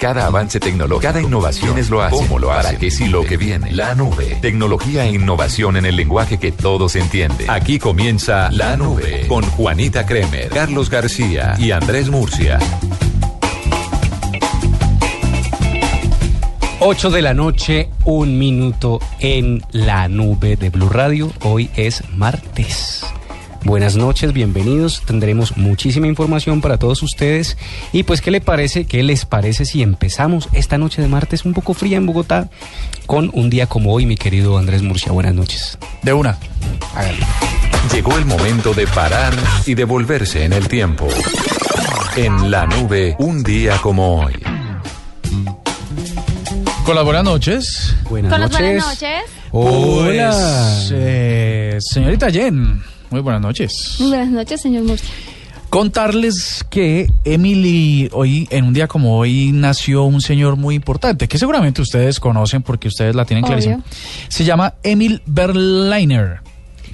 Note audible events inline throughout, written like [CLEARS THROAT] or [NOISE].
Cada avance tecnológico, cada innovación es lo hace. ¿Cómo lo hace? ¿Para qué si lo que viene? La nube. Tecnología e innovación en el lenguaje que todos entienden. Aquí comienza La Nube con Juanita Kremer, Carlos García y Andrés Murcia. 8 de la noche, un minuto en la nube de Blue Radio. Hoy es martes. Buenas noches, bienvenidos. Tendremos muchísima información para todos ustedes. Y pues, ¿qué le parece? ¿Qué les parece si empezamos esta noche de martes un poco fría en Bogotá con un día como hoy, mi querido Andrés Murcia? Buenas noches. De una. Hágale. Llegó el momento de parar y devolverse en el tiempo. En la nube, un día como hoy. Con las buenas noches. Buenas Con las noches. buenas noches. Hola. Pues, eh, señorita Jen, muy buenas noches. Muy buenas noches, señor Murcia. Contarles que Emily, hoy, en un día como hoy, nació un señor muy importante, que seguramente ustedes conocen porque ustedes la tienen Obvio. clarísima. Se llama Emil Berliner.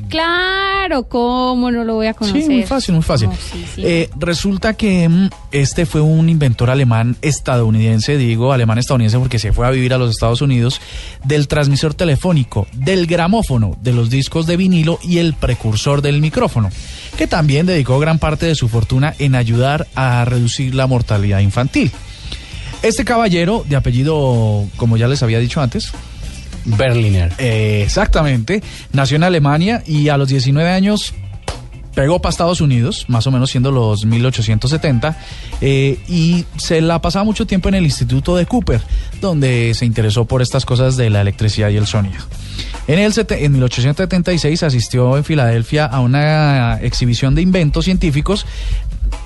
Claro, ¿cómo no lo voy a conocer? Sí, muy fácil, muy fácil. No, sí, sí. Eh, resulta que mm, este fue un inventor alemán estadounidense, digo alemán estadounidense porque se fue a vivir a los Estados Unidos, del transmisor telefónico, del gramófono, de los discos de vinilo y el precursor del micrófono, que también dedicó gran parte de su fortuna en ayudar a reducir la mortalidad infantil. Este caballero, de apellido, como ya les había dicho antes, Berliner. exactamente. Nació en Alemania y a los 19 años pegó para Estados Unidos, más o menos siendo los 1870, eh, y se la pasaba mucho tiempo en el Instituto de Cooper, donde se interesó por estas cosas de la electricidad y el sonido. En, el, en 1876 asistió en Filadelfia a una exhibición de inventos científicos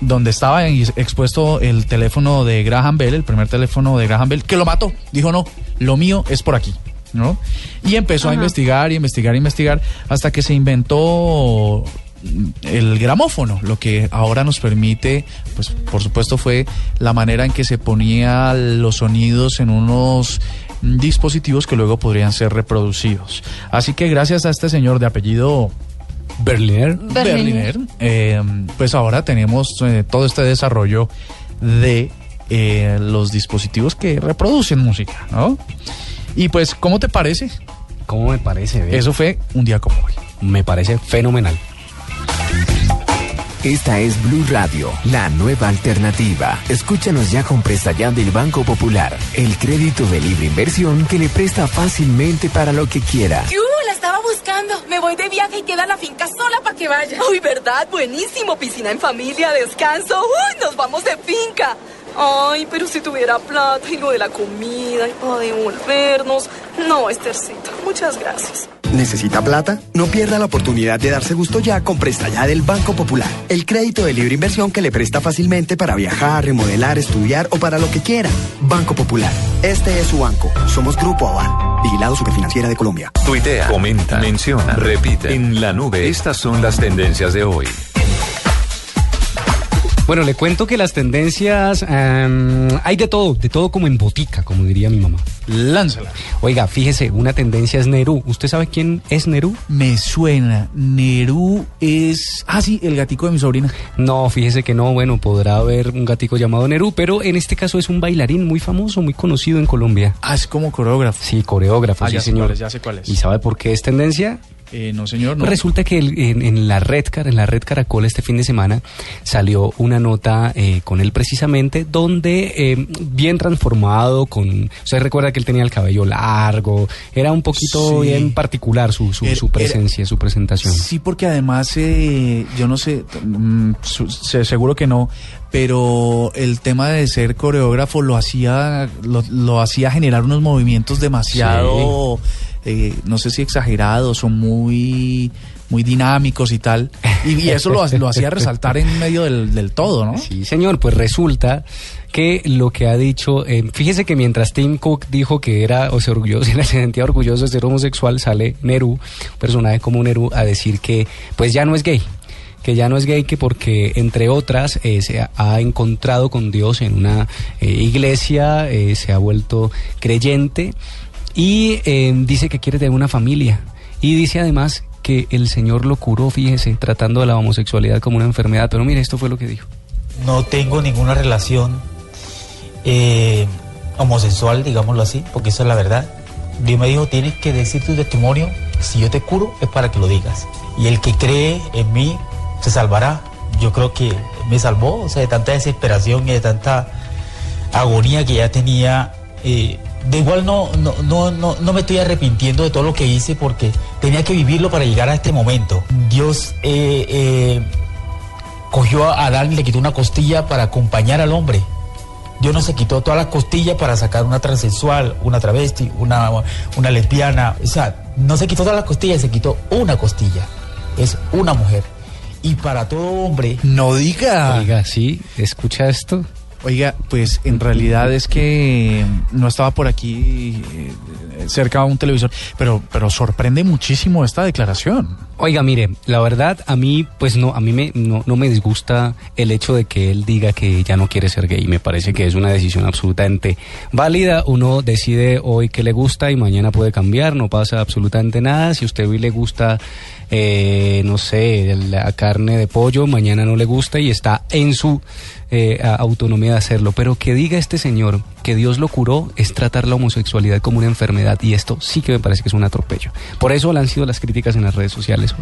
donde estaba expuesto el teléfono de Graham Bell, el primer teléfono de Graham Bell, que lo mató. Dijo, no, lo mío es por aquí. ¿No? Y empezó a investigar y investigar y investigar hasta que se inventó el gramófono, lo que ahora nos permite, pues por supuesto fue la manera en que se ponía los sonidos en unos dispositivos que luego podrían ser reproducidos. Así que gracias a este señor de apellido Berliner. Berliner, eh, pues ahora tenemos eh, todo este desarrollo de eh, los dispositivos que reproducen música, ¿no? Y pues, ¿cómo te parece? ¿Cómo me parece? Eso fue un día como hoy. me parece fenomenal. Esta es Blue Radio, la nueva alternativa. Escúchanos ya con presta ya del Banco Popular, el crédito de libre inversión que le presta fácilmente para lo que quiera. ¡Yu! La estaba buscando. Me voy de viaje y queda la finca sola para que vaya. ¡Uy, verdad! Buenísimo. Piscina en familia, descanso. ¡Uy! Nos vamos de finca. Ay, pero si tuviera plata y lo de la comida y para devolvernos. No, Estercita. Muchas gracias. ¿Necesita plata? No pierda la oportunidad de darse gusto ya con Presta Ya del Banco Popular. El crédito de libre inversión que le presta fácilmente para viajar, remodelar, estudiar o para lo que quiera. Banco Popular. Este es su banco. Somos Grupo Aval. Vigilado Superfinanciera de Colombia. Tuitea, comenta, menciona, repite. En la nube, estas son las tendencias de hoy. Bueno, le cuento que las tendencias em, hay de todo, de todo como en botica, como diría mi mamá. Lánzala. Oiga, fíjese, una tendencia es Nerú. ¿Usted sabe quién es Nerú? Me suena. Nerú es. Ah, sí, el gatico de mi sobrina. No, fíjese que no, bueno, podrá haber un gatico llamado Nerú, pero en este caso es un bailarín muy famoso, muy conocido en Colombia. Ah, es como coreógrafo. Sí, coreógrafo, Ah, sí ya sé señor. cuál es, ya sé cuál es. ¿Y sabe por qué es tendencia? Eh, no, señor, no. Resulta que el- en, en la red Car- en la red Caracol este fin de semana salió una nota eh, con él precisamente donde eh, bien transformado con usted recuerda que él tenía el cabello largo era un poquito Sí. bien particular su, su, Era- su presencia su presentación Sí, porque además, eh, yo no sé, mm, su- seguro que no, pero el tema de ser coreógrafo lo hacía, lo, lo hacía generar unos movimientos demasiado, eh, no sé si exagerados o muy, muy dinámicos y tal, y, eso lo, ha- lo hacía resaltar en medio del, del todo, ¿no? Sí, señor, pues resulta que lo que ha dicho, eh, fíjese que mientras Tim Cook dijo que era o se orgulloso, [LAUGHS] se sentía orgulloso de ser homosexual, sale Neru, personaje como Neru, a decir que pues ya no es gay que ya no es gay que porque entre otras eh, se ha, ha encontrado con Dios en una eh, iglesia eh, se ha vuelto creyente y eh, dice que quiere tener una familia y dice además que el Señor lo curó, fíjese, tratando a la homosexualidad como una enfermedad. Pero mire, esto fue lo que dijo. no tengo ninguna relación eh, homosexual, digámoslo así, porque eso es la verdad. Dios me dijo, tienes que decir tu testimonio, si yo te curo es para que lo digas. Y el que cree en mí se salvará. Yo creo que me salvó, o sea, de tanta desesperación y de tanta agonía que ya tenía. eh, de igual no, no, no, no, no me estoy arrepintiendo de todo lo que hice porque tenía que vivirlo para llegar a este momento. Dios eh, eh, cogió a Adán y le quitó una costilla para acompañar al hombre. Dios no se quitó todas las costillas para sacar una transexual, una travesti, una, una lesbiana. O sea, no se quitó todas las costillas, se quitó una costilla. Es una mujer. Y para todo hombre, No diga. Oiga, sí, escucha esto. Oiga, pues en realidad es que no estaba por aquí eh, cerca de un televisor, pero, pero sorprende muchísimo esta declaración. Oiga, mire, la verdad a mí pues no a mí me no, no me disgusta el hecho de que él diga que ya no quiere ser gay. Me parece que es una decisión absolutamente válida. Uno decide hoy que le gusta y mañana puede cambiar, no pasa absolutamente nada. Si a usted hoy le gusta eh, no sé, la carne de pollo, mañana no le gusta y está en su eh, autonomía de hacerlo. Pero que diga este señor que Dios lo curó es tratar la homosexualidad como una enfermedad y esto sí que me parece que es un atropello. Por eso han sido las críticas en las redes sociales.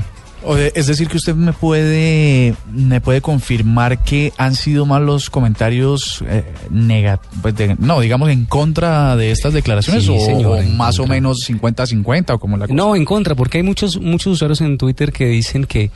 O de- es decir, que usted me puede, me puede confirmar que han sido más los comentarios eh, nega- pues no, digamos en contra de estas declaraciones Sí, o, señor, o en más o menos 50-50 o como la cosa. No, en contra, porque hay muchos muchos usuarios en Twitter que dicen que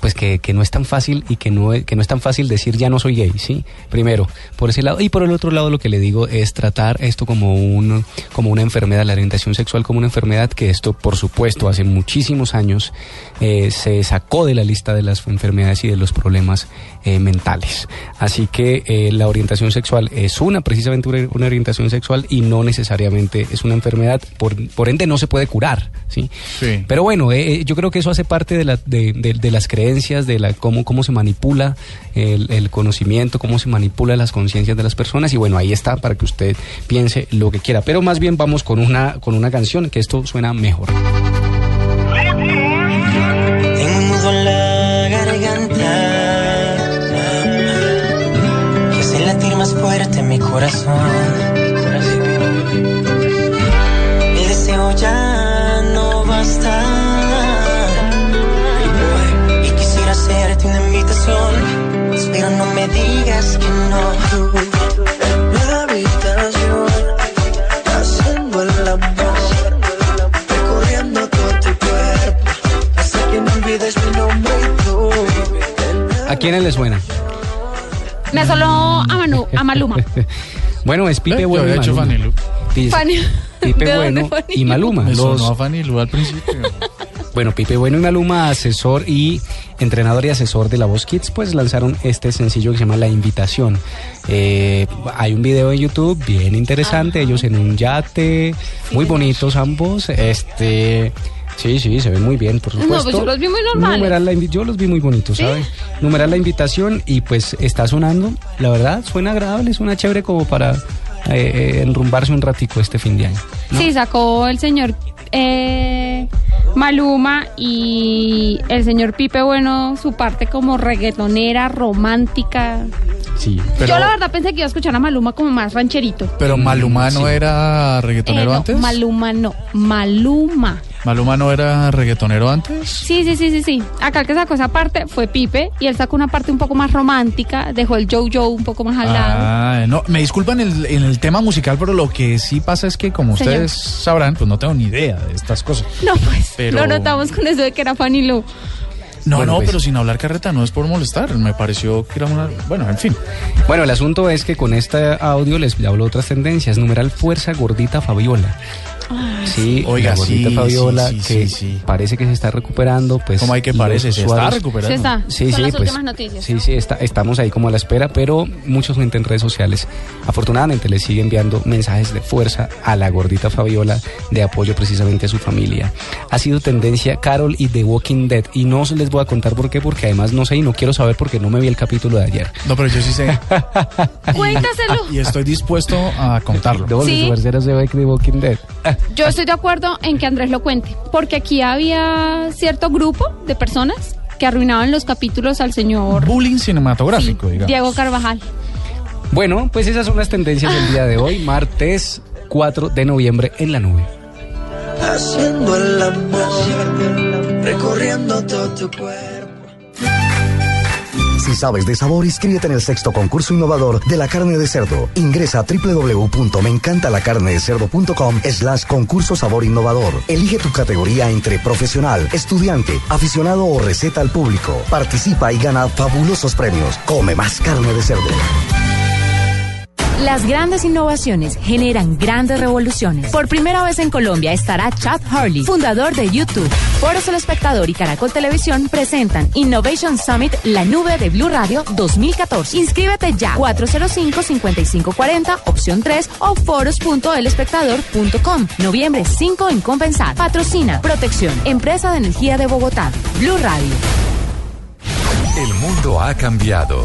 pues que, que no es tan fácil y que no es, que no es tan fácil decir ya no soy gay, ¿sí? Primero, por ese lado y por el otro lado lo que le digo es tratar esto como un como una enfermedad, la orientación sexual como una enfermedad que esto por supuesto hace muchísimos años eh, se sacó de la lista de las enfermedades y de los problemas eh, mentales. Así que eh, la orientación sexual es una, precisamente una, una orientación sexual y no necesariamente es una enfermedad, por, por ende no se puede curar, ¿sí? Sí. Pero bueno, eh, yo creo que eso hace parte de, la, de, de- de las creencias, de la cómo, cómo se manipula el, el conocimiento, cómo se manipula las conciencias de las personas. Y bueno, ahí está para que usted piense lo que quiera. Pero más bien vamos con una, con una canción, que esto suena mejor. Mi corazón. El deseo ya no basta y quisiera hacerte una invitación, pero no me digas que no. En la habitación, haciendo el amor, recorriendo todo tu cuerpo. Hasta que no olvides mi nombre y tú. ¿A quiénes le suena? Me solo a, Manu, a Maluma. [LAUGHS] Bueno, es Pipe Eh, yo Bueno y había hecho Maluma. Fanny Lu. Dice, Fanny- Pipe ¿De dónde Bueno y Lu? Maluma. Me los- sonó a Fanny Lu al principio. [LAUGHS] Bueno, Pipe Bueno y Maluma, asesor y entrenador y asesor de La Voz Kids, pues lanzaron este sencillo que se llama La Invitación. Eh, hay un video en YouTube bien interesante, ellos en un yate, muy bonitos ambos. Este. Sí, sí, se ven muy bien, por No, supuesto. pues yo los vi muy normales. Numeral la yo los vi muy bonitos, ¿Sí? ¿sabe? Numeral la invitación y pues está sonando, la verdad, suena agradable, suena chévere como para eh, enrumbarse un ratico este fin de año. ¿no? Sí, sacó el señor eh, Maluma y el señor Pipe Bueno su parte como reggaetonera, romántica. Sí. Pero, Yo la verdad pensé que iba a escuchar a Maluma como más rancherito. pero Maluma no Sí. era Eh, reggaetonero no, antes. Maluma no, Maluma. Maluma no era reggaetonero antes. Sí, sí, sí, sí, sí. Acá el que sacó esa parte fue Pipe y él sacó una parte un poco más romántica, dejó el Joe Joe un poco más al lado. Ah, no, me disculpan el, en el tema musical, pero lo que sí pasa es que, como Señor. ustedes sabrán, pues no tengo ni idea de estas cosas. No, pues, Pero- lo notamos con eso de que era Fanny Lu. No, Bueno, no, pues. pero sin hablar carreta no es por molestar. Me pareció que era una. Bueno, en fin. Bueno, el asunto es que con este audio les hablo otras tendencias. Numeral Fuerza Gordita Fabiola. Sí, Oiga, la gordita sí, Fabiola sí, sí, que sí, sí. parece que se está recuperando. Pues, ¿Cómo hay que parece? Se está recuperando. Se está. Sí, Son sí, las pues, últimas noticias. sí, sí, está- estamos ahí como a la espera, pero mucha gente en redes sociales, afortunadamente, le sigue enviando mensajes de fuerza a la gordita Fabiola de apoyo precisamente a su familia. Ha sido tendencia Carol y The Walking Dead, y no les voy a contar por qué, porque además no sé y no quiero saber porque no me vi el capítulo de ayer. No, pero yo sí sé. [LAUGHS] Cuéntaselo. y estoy dispuesto a contarlo. [LAUGHS] Sí. The Walking Dead. Yo estoy de acuerdo en que Andrés lo cuente, porque aquí había cierto grupo de personas que arruinaban los capítulos al señor Bullying cinematográfico, sí, digamos. Diego Carvajal. Bueno, pues esas son las tendencias del día de hoy, [LAUGHS] martes 4 de noviembre en la nube. Haciendo el amor, recorriendo todo tu cuerpo. Si sabes de sabor, inscríbete en el sexto concurso innovador de la carne de cerdo. Ingresa a www.meencantalacarnedecerdo.com slash concurso sabor innovador. Elige tu categoría entre profesional, estudiante, aficionado o receta al público. Participa y gana fabulosos premios. Come más carne de cerdo. Las grandes innovaciones generan grandes revoluciones. Por primera vez en Colombia estará Chad Hurley, fundador de YouTube. Foros El Espectador y Caracol Televisión presentan Innovation Summit La Nube de Blue Radio 2014. Inscríbete ya 405-5540, opción 3 o foros.elespectador.com. Noviembre 5 en Compensar. Patrocina Protección, Empresa de Energía de Bogotá. Blue Radio. El mundo ha cambiado.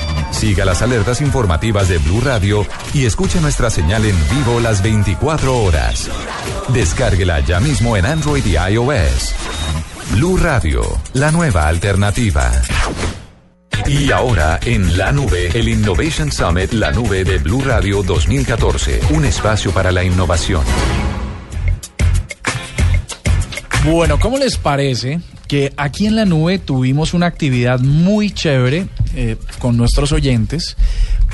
Siga las alertas informativas de Blue Radio y escuche nuestra señal en vivo las 24 horas. Descárguela ya mismo en Android y iOS. Blue Radio, la nueva alternativa. Y ahora en la nube, el Innovation Summit, la nube de Blue Radio 2014, un espacio para la innovación. Bueno, ¿cómo les parece que aquí en la nube tuvimos una actividad muy chévere eh, con nuestros oyentes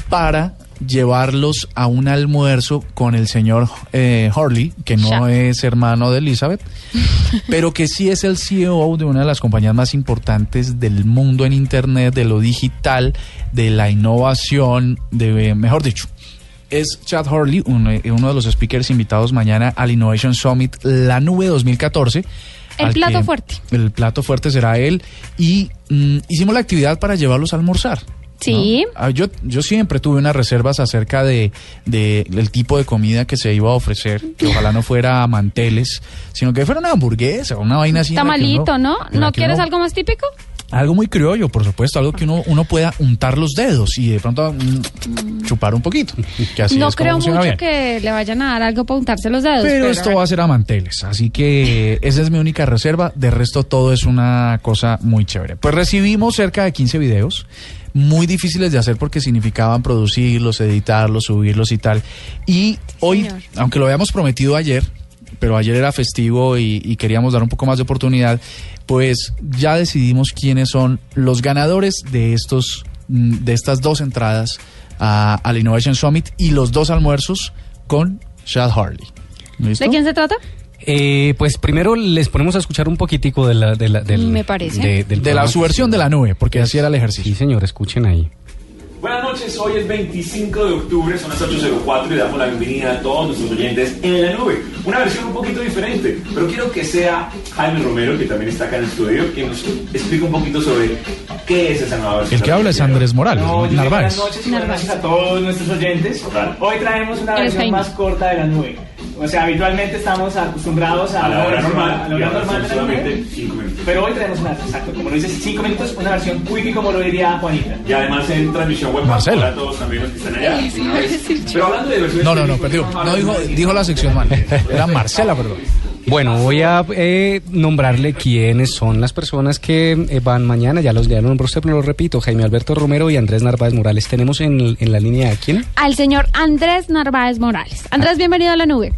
para llevarlos a un almuerzo con el señor eh, Hurley, que no es hermano de Elizabeth, [LAUGHS] pero que sí es el CEO de una de las compañías más importantes del mundo en Internet, de lo digital, de la innovación, de mejor dicho. Es Chad Hurley, eh, uno de los speakers invitados mañana al Innovation Summit La Nube 2014. El plato fuerte. El plato fuerte será él. Y mm, hicimos la actividad para llevarlos a almorzar. Sí. Ah, Yo, yo siempre tuve unas reservas acerca de, de- del tipo de comida que se iba a ofrecer, que [LAUGHS] ojalá no fuera manteles, sino que fuera una hamburguesa, una vaina así. Tamalito, ¿no? ¿No quieres uno- algo más típico? Algo muy criollo, por supuesto, algo que uno, uno pueda untar los dedos y de pronto mm, chupar un poquito. Que así no es creo mucho bien. que le vayan a dar algo para untarse los dedos. Pero esto va a ser a manteles, así que esa es mi única reserva. De resto, todo es una cosa muy chévere. Pues recibimos cerca de 15 videos, muy difíciles de hacer porque significaban producirlos, editarlos, subirlos y tal. Y hoy, señor. aunque lo habíamos prometido ayer, pero ayer era festivo y, y queríamos dar un poco más de oportunidad, pues ya decidimos quiénes son los ganadores de estos mm, de estas dos entradas a- al Innovation Summit y los dos almuerzos con Chad Harley. ¿Listo? ¿De quién se trata? Eh, pues primero les ponemos a escuchar un poquitico de la, de la, del- Me parece. de, del De la programa. su versión de la nube, porque así era el ejercicio. Sí, señor, escuchen ahí. Buenas noches, hoy es 25 de octubre, son las 8.04 y damos la bienvenida a todos nuestros oyentes en la nube. Una versión un poquito diferente, pero quiero que sea Jaime Romero, que también está acá en el estudio, que nos explique un poquito sobre qué es esa nueva versión. El que habla es Andrés Morales, No, Narváez. Buenas noches y buenas noches a todos nuestros oyentes. Hoy traemos una versión más corta de la nube. O sea, habitualmente estamos acostumbrados a, A la hora normal, a la hora normal de la solamente minutos. Pero hoy traemos una, exacto, como lo dices, 5 minutos, una versión quickie como lo diría Juanita. Y además en transmisión web Marcelo. para todos también los que están allá. Sí, sí, Pero hablando de versiones No, no, no, perdió. No dijo, dijo la sección mal. [LAUGHS] Era Marcela, perdón. Bueno, voy a eh, nombrarle quiénes son las personas que eh, van mañana. Ya los ya lo nombró usted, pero lo repito. Jaime Alberto Romero y Andrés Narváez Morales. Tenemos en, en la línea a quién? Al señor Andrés Narváez Morales. Andrés, bienvenido a la nube.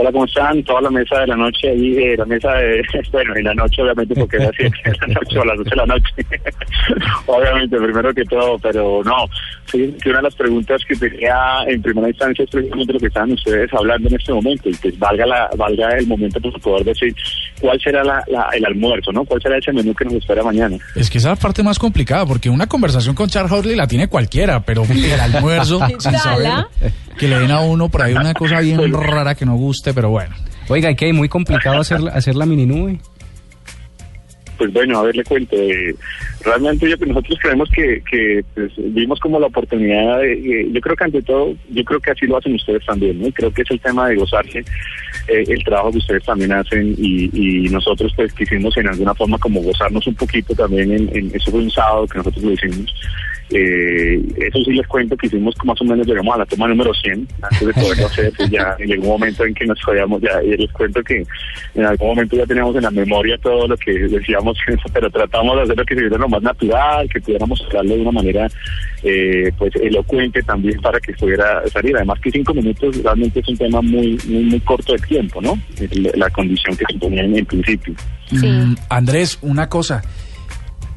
Hola, ¿cómo están? Toda la mesa de la noche ahí, eh, la mesa de, [LAUGHS] bueno, en la noche obviamente porque era así, en [LAUGHS] la noche o a las 8 de la noche. [LAUGHS] obviamente, primero que todo, pero no. Sí, que una de las preguntas que tenía en primera instancia es precisamente lo que estaban ustedes hablando en este momento y que valga la valga el momento para poder decir cuál será la, la- el almuerzo, ¿no? ¿Cuál será ese menú que nos espera mañana? Es que esa es la parte más complicada, porque una conversación con Chad Harley la tiene cualquiera, pero el almuerzo, sin saber, que le den a uno por ahí una cosa bien rara que no pero bueno. Oiga, ¿y qué? Muy complicado hacer, hacer la mini nube. Pues bueno, a ver, le cuento. eh, realmente yo, nosotros creemos que, que pues, vimos como la oportunidad de, eh, yo creo que ante todo, yo creo que así lo hacen ustedes también, ¿no? Y creo que es el tema de gozarse eh, el trabajo que ustedes también hacen y, y nosotros pues quisimos en alguna forma como gozarnos un poquito también en, en eso fue un sábado que nosotros lo hicimos. Eh, eso sí les cuento que hicimos como más o menos llegamos a la toma número 100 antes de poderlo [LAUGHS] hacer pues ya llegó un momento en que nos podíamos ya y les cuento que en algún momento ya teníamos en la memoria todo lo que decíamos pero tratamos de hacer lo que se viera lo más natural que pudiéramos hablarlo de una manera eh, pues elocuente también para que pudiera salir. Además que cinco minutos realmente es un tema muy muy, muy corto de tiempo no la condición que se ponía en el principio. Mm, Andrés, una cosa.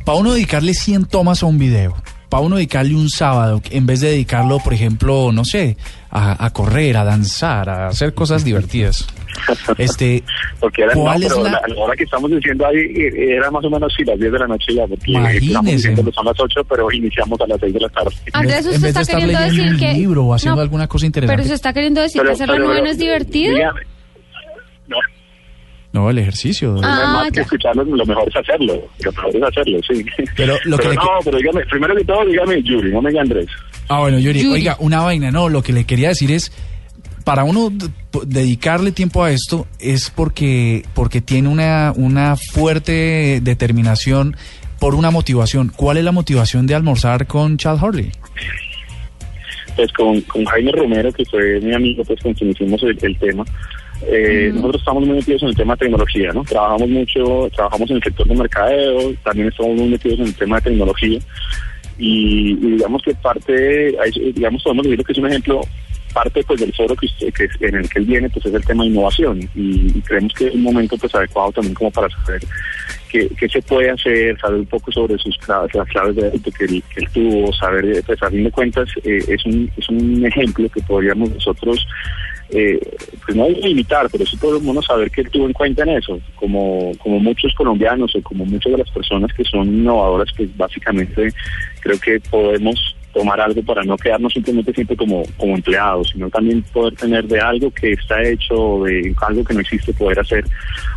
Para uno dedicarle 100 tomas a un video, para uno dedicarle un sábado, en vez de dedicarlo, por ejemplo, no sé, a, a correr, a danzar, a hacer cosas divertidas. [LAUGHS] Este, porque era no, ¿cuál es pero la- la, la hora que estamos diciendo ahí eh, era más o menos sí, las 10 de la noche ya porque eh, estamos Imagínese. diciendo que son las 8 pero iniciamos a las 6 de la tarde Andrés, en usted vez de está estar queriendo leyendo decir un que... libro o haciendo No, alguna cosa Pero interesante. se está queriendo decir Pero- que hacer la pero- nube no pero- es divertido. dígame, No, el ejercicio. no Ah, más que escucharlo lo mejor es hacerlo lo mejor es hacerlo sí Pero lo que le- no pero dígame primero que todo dígame Yuri no me diga Andrés Ah, bueno, Yuri, Yuri. oiga, una vaina, no, lo que le quería decir es, para uno dedicarle tiempo a esto es porque, porque tiene una, una fuerte determinación por una motivación. ¿Cuál es la motivación de almorzar con Chad Hurley? pues con, con Jaime Romero, que fue mi amigo, pues con quien hicimos el, el tema. Eh, Nosotros estamos muy metidos en el tema de tecnología, ¿no? Trabajamos mucho, trabajamos en el sector de mercadeo, también estamos muy metidos en el tema de tecnología. Y, y digamos que parte, ahí, digamos, podemos decir que es un ejemplo, parte pues del foro que, usted- que es- en el que él viene, pues es el tema de innovación. Y, y creemos que es un momento pues adecuado también como para saber qué, qué se puede hacer, saber un poco sobre sus claves, las claves de éxito que él, que él tuvo, saber, eh, pues a fin de cuentas, eh, es, un, es un ejemplo que podríamos nosotros, eh, pues no limitar, pero sí podemos saber que él tuvo en cuenta en eso, como, como muchos colombianos o como muchas de las personas que son innovadoras, pues básicamente creo que podemos tomar algo para no quedarnos simplemente siempre como, como empleados, sino también poder tener de algo que está hecho, de algo que no existe, poder hacer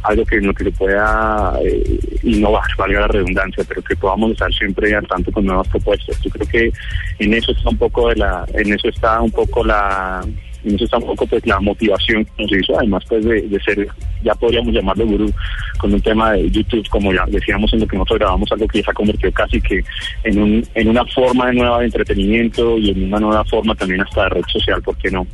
algo que lo que se pueda eh, innovar, valga la redundancia, pero que podamos estar siempre al tanto con nuevas propuestas. Yo creo que en eso está un poco de la, en eso está un poco la en eso está un poco pues la motivación que nos hizo, además pues de, de ser, ya podríamos llamarlo gurú, con un tema de YouTube, como ya decíamos en lo que nosotros grabamos, algo que ya se ha convertido casi que en, un, en una forma nueva de entretenimiento y en una nueva forma también hasta de red social, ¿por qué no?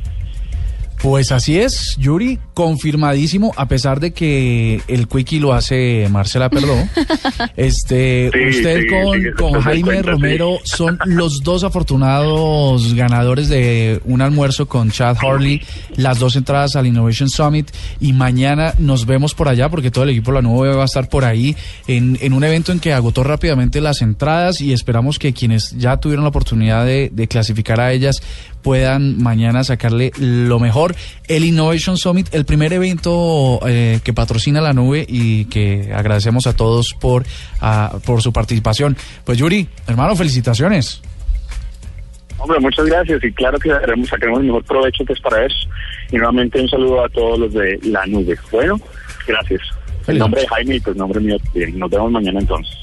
Pues así es, Yuri, confirmadísimo, a pesar de que el Quickie lo hace Marcela Perdó. [LAUGHS] este, Sí, usted sí, con, sí, con Jaime cuenta, sí. Romero son los dos afortunados ganadores de un almuerzo con Chad Harley, las dos entradas al Innovation Summit y mañana nos vemos por allá porque todo el equipo de la nube va a estar por ahí en, en un evento en que agotó rápidamente las entradas y esperamos que quienes ya tuvieron la oportunidad de, de clasificar a ellas puedan mañana sacarle lo mejor. El Innovation Summit, el primer evento eh, que patrocina la nube y que agradecemos a todos por, por su participación. Pues Yuri, hermano, felicitaciones. Hombre, muchas gracias y claro que sacaremos, sacaremos el mejor provecho pues para eso. Y nuevamente un saludo a todos los de la nube. Bueno, gracias. Feliz nombre de Jaime y pues nombre mío, bien, nos vemos mañana entonces.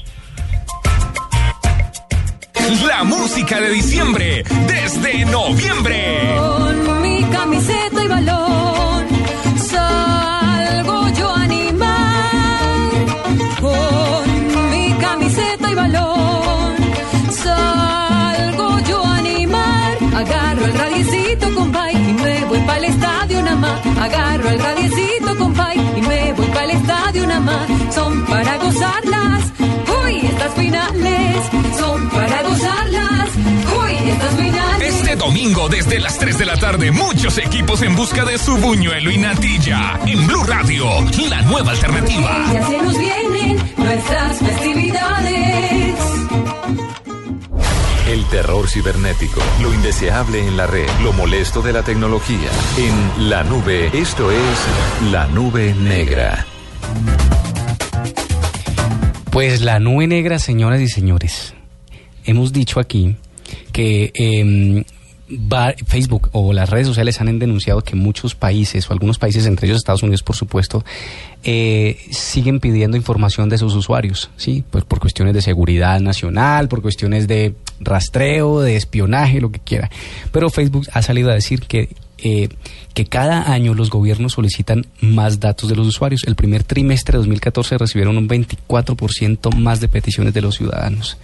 La música de diciembre desde noviembre. Con mi camiseta y balón salgo yo a animar. Con mi camiseta y balón salgo yo a animar. Agarro el radiecito, compay, y me voy para el estadio nada más. Agarro el radiecito, compay, y me voy para el estadio nada más. Son para gozarlas. Son para gozarlas. Uy, estas finales. Este domingo desde las 3 de la tarde, muchos equipos en busca de su buñuelo y natilla. En Blue Radio, la nueva alternativa. Ya se nos vienen nuestras festividades. El terror cibernético, lo indeseable en la red, lo molesto de la tecnología. En la nube, esto es la nube negra. Pues la nube negra, señoras y señores. Hemos dicho aquí que em, Facebook o las redes sociales han denunciado que muchos países, o algunos países, entre ellos Estados Unidos, por supuesto, eh, siguen pidiendo información de sus usuarios, ¿sí? Pues por cuestiones de seguridad nacional, por cuestiones de rastreo, de espionaje, lo que quiera. Pero Facebook ha salido a decir que eh, que cada año los gobiernos solicitan más datos de los usuarios. El primer trimestre de 2014 recibieron un 24% más de peticiones de los ciudadanos.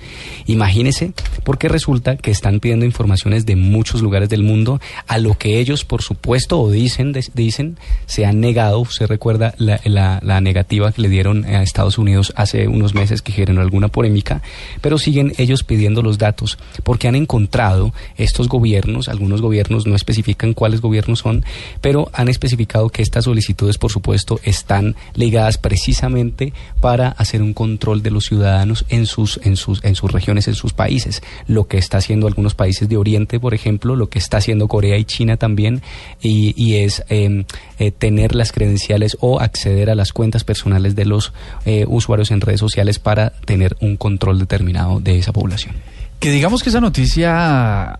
Imagínese, porque resulta que están pidiendo informaciones de muchos lugares del mundo, a lo que ellos, por supuesto, o dicen, dicen se han negado. Se recuerda la, la- la negativa que le dieron a Estados Unidos hace unos meses que generó alguna polémica, pero siguen ellos pidiendo los datos porque han encontrado estos gobiernos, algunos gobiernos no especifican cuáles gobiernos son, pero han especificado que estas solicitudes, por supuesto, están ligadas precisamente para hacer un control de los ciudadanos en sus, en sus, en sus regiones, en sus países. Lo que está haciendo algunos países de Oriente, por ejemplo, lo que está haciendo Corea y China también, y, es eh, eh, tener las credenciales o acceder a las cuentas personales de los eh, usuarios en redes sociales para tener un control determinado de esa población. Que digamos que esa noticia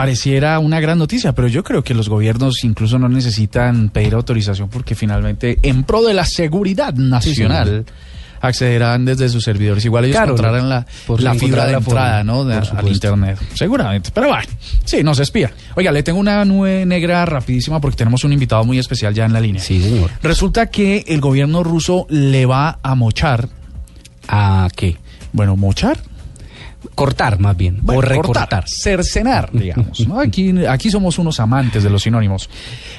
pareciera una gran noticia, pero yo creo que los gobiernos incluso no necesitan pedir autorización porque finalmente en pro de la seguridad nacional accederán desde sus servidores. Igual ellos Claro, encontrarán la, por la fibra de la entrada forma, ¿no? de- al internet. Seguramente. Pero bueno, sí, nos espía. Oiga, le tengo una nube negra rapidísima porque tenemos un invitado muy especial ya en la línea. Sí, señor. Resulta que el gobierno ruso le va a mochar. ¿A qué? Bueno, mochar. Cortar más bien, Bueno, o recortar. cortar, cercenar, digamos. ¿no? Aquí, aquí somos unos amantes de los sinónimos.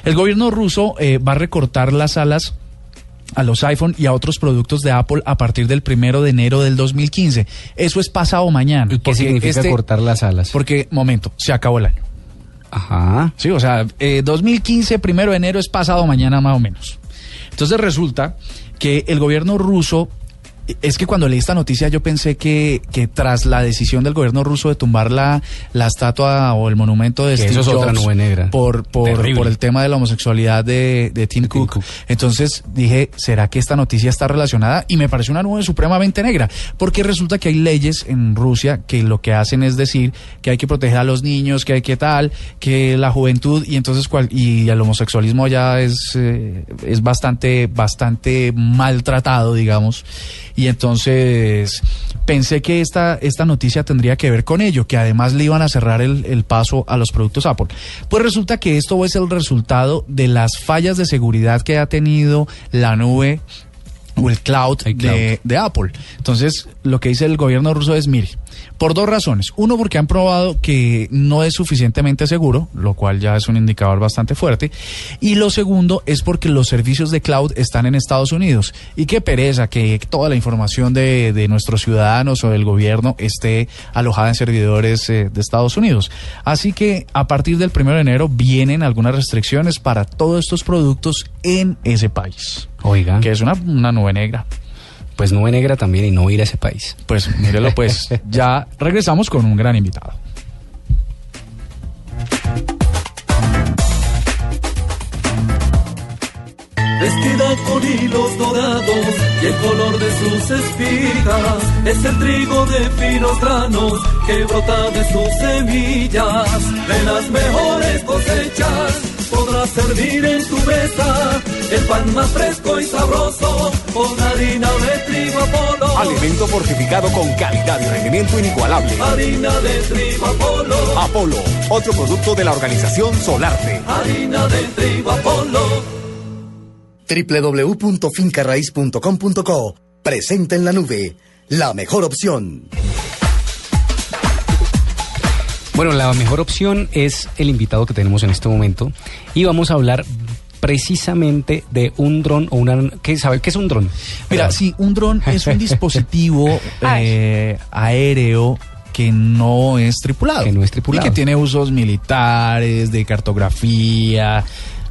El gobierno ruso eh, va a recortar las alas a los iPhone y a otros productos de Apple a partir del primero de enero del 2015. Eso es pasado mañana. ¿Y qué significa cortar las alas? Porque, momento, se acabó el año. Ajá. Sí, o sea, eh, 2015, primero de enero es pasado mañana más o menos. Entonces resulta que el gobierno ruso, es que cuando leí esta noticia yo pensé que, que tras la decisión del gobierno ruso de tumbar la, la estatua o el monumento de Que Steve eso es otra Jobs nube negra. por, por, por el tema de la homosexualidad de, de Tim Cook. Entonces dije, ¿será que esta noticia está relacionada? Y me pareció una nube supremamente negra, porque resulta que hay leyes en Rusia que lo que hacen es decir que hay que proteger a los niños, que hay que tal, que la juventud y entonces cual, y el homosexualismo ya es, eh, es bastante, bastante maltratado, digamos. Y entonces pensé que esta, esta noticia tendría que ver con ello, que además le iban a cerrar el, el paso a los productos Apple. Pues resulta que esto es el resultado de las fallas de seguridad que ha tenido la nube o el cloud, De, de Apple. Entonces, lo que dice el gobierno ruso es, mire, por dos razones. Uno, porque han probado que no es suficientemente seguro, lo cual ya es un indicador bastante fuerte. Y lo segundo es porque los servicios de cloud están en Estados Unidos. Y qué pereza que toda la información de, de nuestros ciudadanos o del gobierno esté alojada en servidores eh, de Estados Unidos. Así que a partir del 1 de enero vienen algunas restricciones para todos estos productos en ese país. Oiga. Que es una, una nube negra. Pues nube negra también y no ir a ese país. Pues mírelo, pues [LAUGHS] ya regresamos con un gran invitado. Vestida con hilos dorados y el color de sus espigas es el trigo de finos granos que brota de sus semillas. De las mejores cosechas podrás servir en tu mesa el pan más fresco y sabroso con harina de trigo Apolo. Alimento fortificado con calidad y rendimiento inigualable. Harina de trigo Apolo. Apolo, otro producto de la organización Solarte. Harina de trigo Apolo. www.fincarraiz.com.co Presenta en la nube, la mejor opción. Bueno, la mejor opción es el invitado que tenemos en este momento y vamos a hablar precisamente de un dron o una... ¿qué, ¿Sabe qué es un dron? Mira, sí, un dron es un [LAUGHS] dispositivo [LAUGHS] eh, aéreo que no es tripulado. Que no es tripulado. Y que tiene usos militares, de cartografía.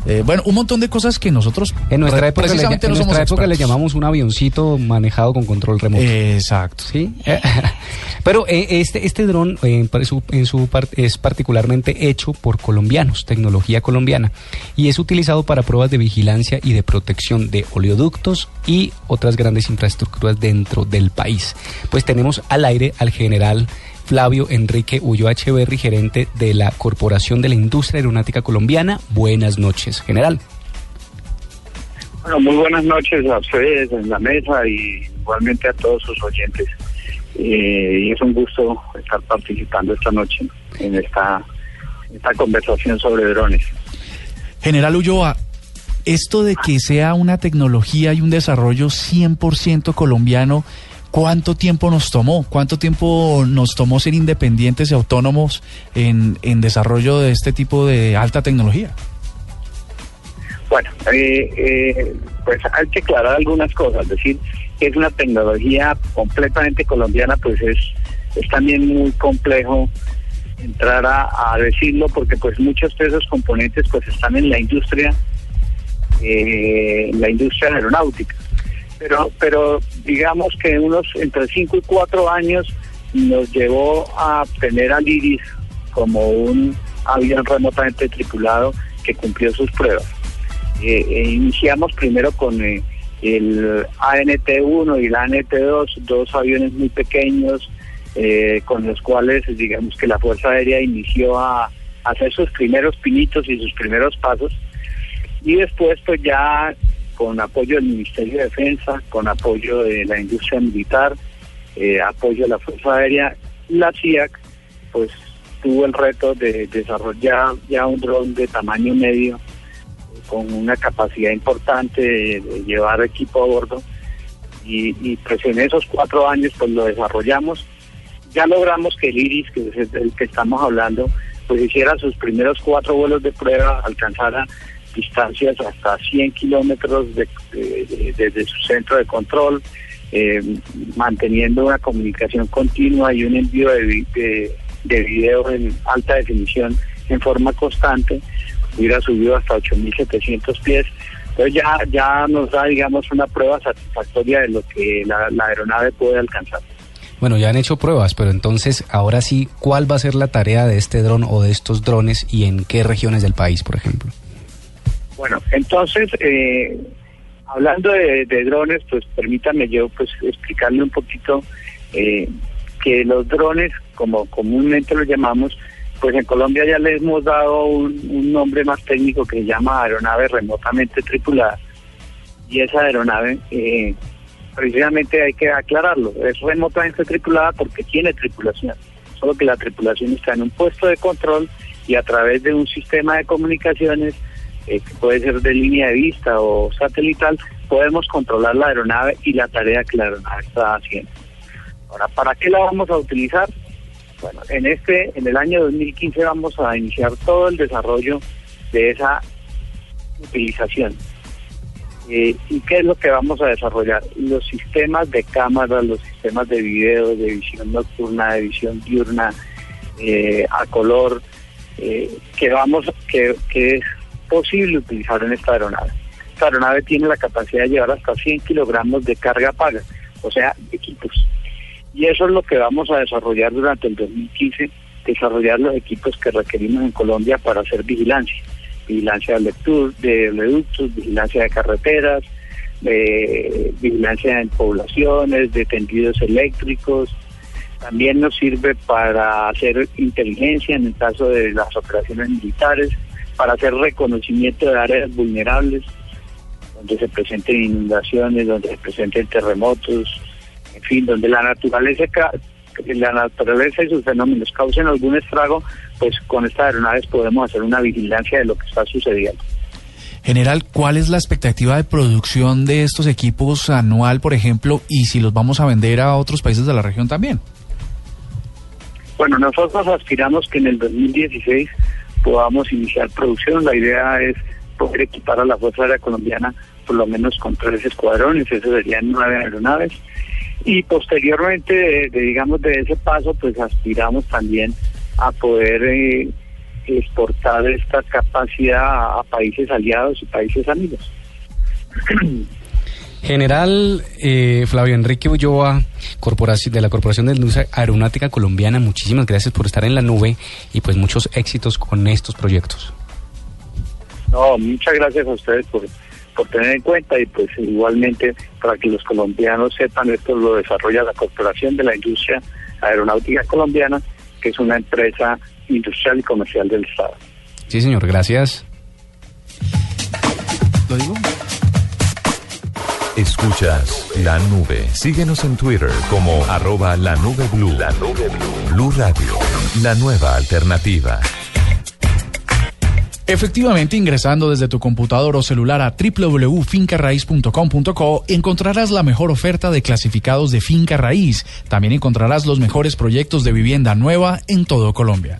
Eh, bueno, un montón de cosas que nosotros En nuestra época, le, precisamente en no nuestra somos época le expertos. llamamos un avioncito manejado con control remoto. Exacto. Sí. [LAUGHS] Pero eh, este, este dron eh, en su, en su par- es particularmente hecho por colombianos, tecnología colombiana, y es utilizado para pruebas de vigilancia y de protección de oleoductos y otras grandes infraestructuras dentro del país. Pues tenemos al aire al general Flavio Enrique Ulloa Echeverri, gerente de la Corporación de la Industria Aeronáutica Colombiana. Buenas noches, general. Bueno, muy buenas noches a ustedes en la mesa y igualmente a todos sus oyentes. Eh, y es un gusto estar participando esta noche en esta, esta conversación sobre drones. General Ulloa, esto de que sea una tecnología y un desarrollo 100% colombiano, ¿cuánto tiempo nos tomó? ¿Cuánto tiempo nos tomó ser independientes y autónomos en, en desarrollo de este tipo de alta tecnología? Bueno, eh, eh, pues hay que aclarar algunas cosas, es decir, es una tecnología completamente colombiana, pues es, es también muy complejo entrar a, a decirlo porque pues muchos de esos componentes pues están en la industria, eh, en la industria aeronáutica. Pero, pero digamos que unos entre 5 y 4 años nos llevó a tener al Iris como un avión remotamente tripulado que cumplió sus pruebas. Eh, eh, iniciamos primero con eh, el ANT-1 y el ANT-2, dos aviones muy pequeños con los cuales digamos que la Fuerza Aérea inició a hacer sus primeros pinitos y sus primeros pasos y después pues ya con apoyo del Ministerio de Defensa, con apoyo de la industria militar, eh, apoyo de la Fuerza Aérea, la CIAC pues tuvo el reto de desarrollar ya un dron de tamaño medio con una capacidad importante de, llevar equipo a bordo y, y, pues en esos cuatro años pues lo desarrollamos. Ya logramos que el Iris, que es el que estamos hablando, pues hiciera sus primeros cuatro vuelos de prueba, alcanzara distancias hasta 100 kilómetros de, de, de, desde su centro de control, eh, manteniendo una comunicación continua y un envío de, de, de video en alta definición en forma constante hubiera subido hasta 8.700 pies. Entonces ya, ya nos da, digamos, una prueba satisfactoria de lo que la, la, aeronave puede alcanzar. Bueno, ya han hecho pruebas, pero entonces, ahora sí, ¿cuál va a ser la tarea de este dron o de estos drones y en qué regiones del país, por ejemplo? Bueno, entonces, eh, hablando de, drones, pues permítame yo pues explicarle un poquito eh, que los drones, como comúnmente los llamamos, pues en Colombia ya le hemos dado un, un, nombre más técnico que se llama aeronave remotamente tripulada. Y esa aeronave, eh, precisamente hay que aclararlo, es remotamente tripulada porque tiene tripulación, solo que la tripulación está en un puesto de control y a través de un sistema de comunicaciones, eh, que puede ser de línea de vista o satelital, podemos controlar la aeronave y la tarea que la aeronave está haciendo. Ahora, ¿para qué la vamos a utilizar? Bueno, en este, en el año 2015 vamos a iniciar todo el desarrollo de esa utilización. Eh, ¿Y qué es lo que vamos a desarrollar? Los sistemas de cámaras, los sistemas de video, de visión nocturna, de visión diurna, eh, a color, que vamos, que, que es posible utilizar en esta aeronave. Esta aeronave tiene la capacidad de llevar hasta 100 kilogramos de carga paga, o sea, equipos. Y eso es lo que vamos a desarrollar durante el 2015, desarrollar los equipos que requerimos en Colombia para hacer vigilancia. Vigilancia de lectura, de oleoductos, vigilancia de carreteras, vigilancia en poblaciones, de tendidos eléctricos. También nos sirve para hacer inteligencia en el caso de las operaciones militares, para hacer reconocimiento de áreas vulnerables, donde se presenten inundaciones, donde se presenten terremotos, en fin, donde la naturaleza la naturaleza y sus fenómenos causen algún estrago, pues con estas aeronaves podemos hacer una vigilancia de lo que está sucediendo. General, ¿cuál es la expectativa de producción de estos equipos anual, por ejemplo, y si los vamos a vender a otros países de la región también? Bueno, nosotros aspiramos que en el 2016 podamos iniciar producción. La idea es poder equipar a la Fuerza Aérea Colombiana por lo menos con tres escuadrones, eso serían nueve aeronaves y posteriormente, de, digamos, de ese paso, pues aspiramos también a poder eh, exportar esta capacidad a, países aliados y países amigos. [CLEARS THROAT] General eh, Flavio Enrique Ulloa, corporación, de la Corporación de Industria Aeronáutica Colombiana, muchísimas gracias por estar en la nube y pues muchos éxitos con estos proyectos. No, muchas gracias a ustedes por por tener en cuenta y pues igualmente para que los colombianos sepan esto lo desarrolla la Corporación de la Industria Aeronáutica Colombiana, que es una empresa industrial y comercial del Estado. Sí, señor, gracias. ¿Lo digo? Escuchas la nube. Síguenos en Twitter como arroba la nube blue. La nube blue. Radio, la nueva alternativa. Efectivamente, ingresando desde tu computador o celular a www.fincarraiz.com.co encontrarás la mejor oferta de clasificados de finca raíz. También encontrarás los mejores proyectos de vivienda nueva en todo Colombia.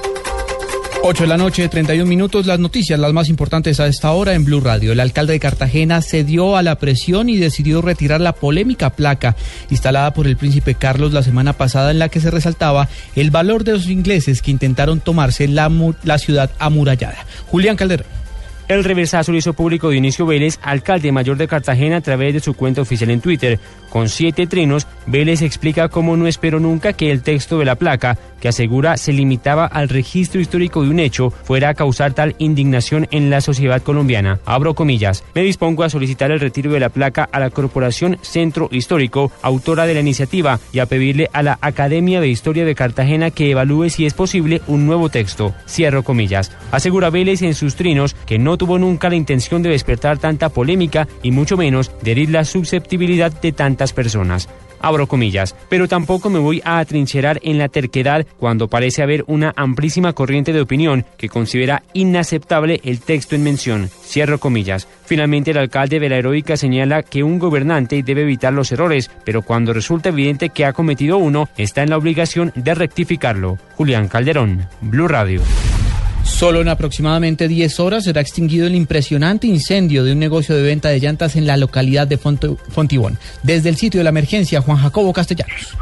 8 de la noche, 31 minutos, las noticias, las más importantes a esta hora en Blue Radio. El alcalde de Cartagena cedió a la presión y decidió retirar la polémica placa instalada por el príncipe Carlos la semana pasada en la que se resaltaba el valor de los ingleses que intentaron tomarse la, ciudad amurallada. Julián Calderón. El reversazo lo hizo público Dionisio Vélez, alcalde mayor de Cartagena, a través de su cuenta oficial en Twitter. Con siete trinos, Vélez explica cómo no esperó nunca que el texto de la placa, que asegura se limitaba al registro histórico de un hecho, fuera a causar tal indignación en la sociedad colombiana. Abro comillas. Me dispongo a solicitar el retiro de la placa a la Corporación Centro Histórico, autora de la iniciativa, y a pedirle a la Academia de Historia de Cartagena que evalúe si es posible un nuevo texto. Cierro comillas. Asegura Vélez en sus trinos que no tuvo nunca la intención de despertar tanta polémica y mucho menos de herir la susceptibilidad de tantas personas. Abro comillas, pero tampoco me voy a atrincherar en la terquedad cuando parece haber una amplísima corriente de opinión que considera inaceptable el texto en mención. Cierro comillas. Finalmente, el alcalde de la Heroica señala que un gobernante debe evitar los errores, pero cuando resulta evidente que ha cometido uno, está en la obligación de rectificarlo. Julián Calderón, Blue Radio. Solo en aproximadamente 10 horas será extinguido el impresionante incendio de un negocio de venta de llantas en la localidad de Fontibón. Desde el sitio de la emergencia, Juan Jacobo Castellanos.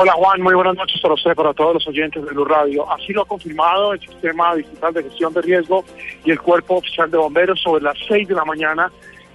Hola Juan, muy buenas noches para usted, para todos los oyentes de Blue Radio. Así lo ha confirmado el Sistema Digital de Gestión de Riesgo y el Cuerpo Oficial de Bomberos sobre las 6 de la mañana.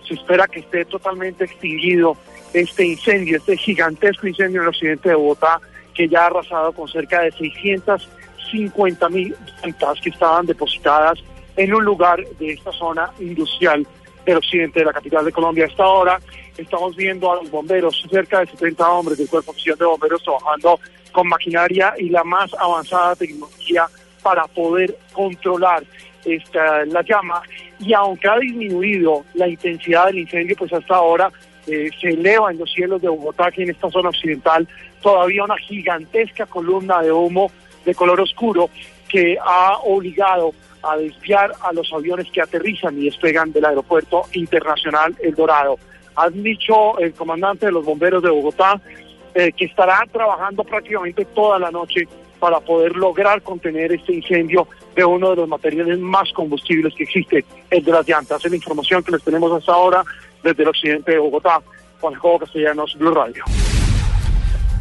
Se espera que esté totalmente extinguido este incendio, este gigantesco incendio en el occidente de Bogotá, que ya ha arrasado con cerca de 600 50 mil plantas que estaban depositadas en un lugar de esta zona industrial del occidente de la capital de Colombia. A esta hora estamos viendo a los bomberos, cerca de 70 hombres del Cuerpo Oficial de Bomberos trabajando con maquinaria y la más avanzada tecnología para poder controlar esta, la llama. Y aunque ha disminuido la intensidad del incendio, pues hasta ahora eh, se eleva en los cielos de Bogotá, aquí en esta zona occidental, todavía una gigantesca columna de humo de color oscuro que ha obligado a desviar a los aviones que aterrizan y despegan del aeropuerto internacional El Dorado. Han dicho el comandante de los bomberos de Bogotá eh, que estará trabajando prácticamente toda la noche para poder lograr contener este incendio de uno de los materiales más combustibles que existe, el de las llantas. Es la información que les tenemos hasta ahora desde el occidente de Bogotá. Juan Jacobo Castellanos, Blue Radio.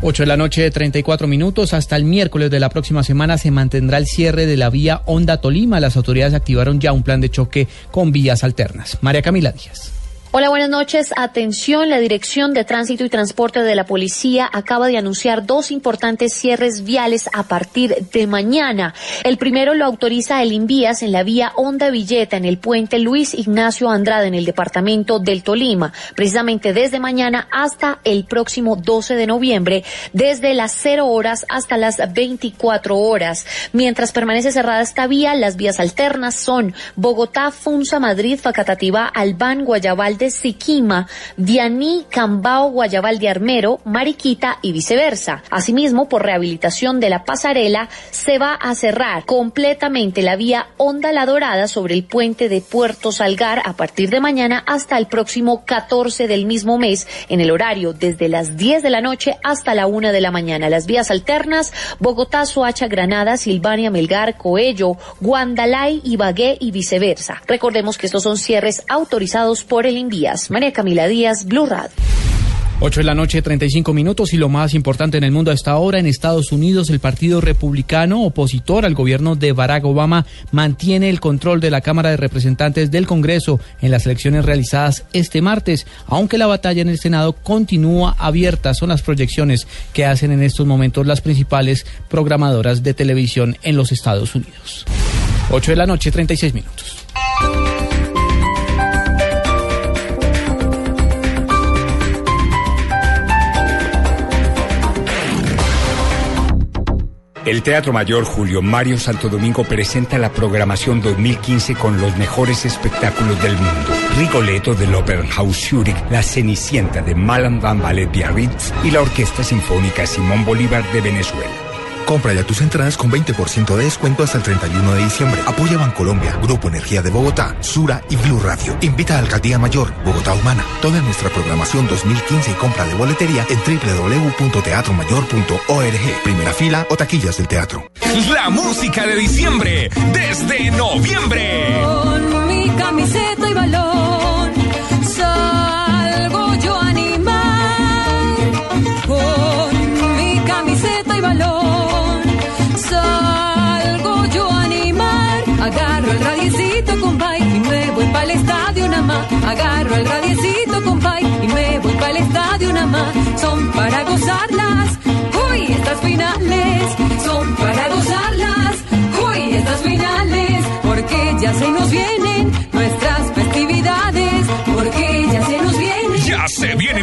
8 de la noche, 34 minutos. Hasta el miércoles de la próxima semana se mantendrá el cierre de la vía Honda Tolima. Las autoridades activaron ya un plan de choque con vías alternas. María Camila Díaz. Hola, buenas noches. Atención, la Dirección de Tránsito y Transporte de la Policía acaba de anunciar dos importantes cierres viales a partir de mañana. El primero lo autoriza el Invías en la vía Honda Villeta en el puente Luis Ignacio Andrade en el departamento del Tolima, precisamente desde mañana hasta el próximo 12 de noviembre, desde las 0 horas hasta las 24 horas. Mientras permanece cerrada esta vía, las vías alternas son Bogotá, Funza, Madrid, Facatativá, Albán, Guayabal, Siquima, Dianí, Cambao, Guayabal de Armero, Mariquita y viceversa. Asimismo, por rehabilitación de la pasarela, se va a cerrar completamente la vía Honda La Dorada sobre el puente de Puerto Salgar a partir de mañana hasta el próximo 14 del mismo mes, en el horario desde las 10 de la noche hasta la 1 de la mañana. Las vías alternas, Bogotá, Soacha, Granada, Silvania, Melgar, Coello, Guandalay, Ibagué y viceversa. Recordemos que estos son cierres autorizados por el Díaz. María Camila Díaz, Blue Radio. 8 de la noche, 35 minutos y lo más importante en el mundo a esta hora, en Estados Unidos, el Partido Republicano, opositor al gobierno de Barack Obama, mantiene el control de la Cámara de Representantes del Congreso en las elecciones realizadas este martes, aunque la batalla en el Senado continúa abierta. Son las proyecciones que hacen en estos momentos las principales programadoras de televisión en los Estados Unidos. 8 de la noche, 36 minutos. El Teatro Mayor Julio Mario Santo Domingo presenta la programación 2015 con los mejores espectáculos del mundo. Rigoletto del Opernhaus Zurich, La Cenicienta de Malam Van Ballet Biarritz y la Orquesta Sinfónica Simón Bolívar de Venezuela. Compra ya tus entradas con 20% de descuento hasta el 31 de diciembre. Apoya Bancolombia, Grupo Energía de Bogotá, Sura y Blue Radio. Invita a Alcaldía Mayor, Bogotá Humana. Toda nuestra programación 2015 y compra de boletería en www.teatromayor.org. Primera fila o taquillas del teatro. La música de diciembre desde noviembre. Con mi camiseta y balón Agarro el radiecito, compay, y me voy para el estadio nada más. Son para gozarlas. Uy, estas finales son para gozarlas. Uy, estas finales, porque ya se nos vienen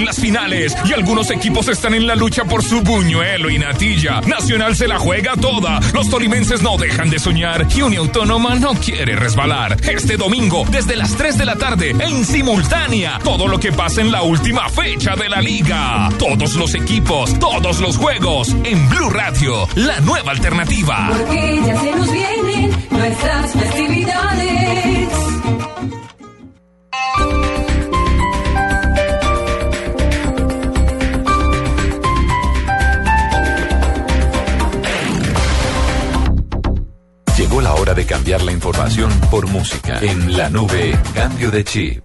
las finales y algunos equipos están en la lucha por su buñuelo y natilla. Nacional se la juega toda. Los tolimenses no dejan de soñar y Uniautónoma no quiere resbalar. Este domingo, desde las 3 de la tarde, en simultánea, todo lo que pasa en la última fecha de la liga. Todos los equipos, todos los juegos, en Blue Radio, la nueva alternativa. Porque ya se nos vienen nuestras festividades. Cambiar la información por música. En la nube, cambio de chip.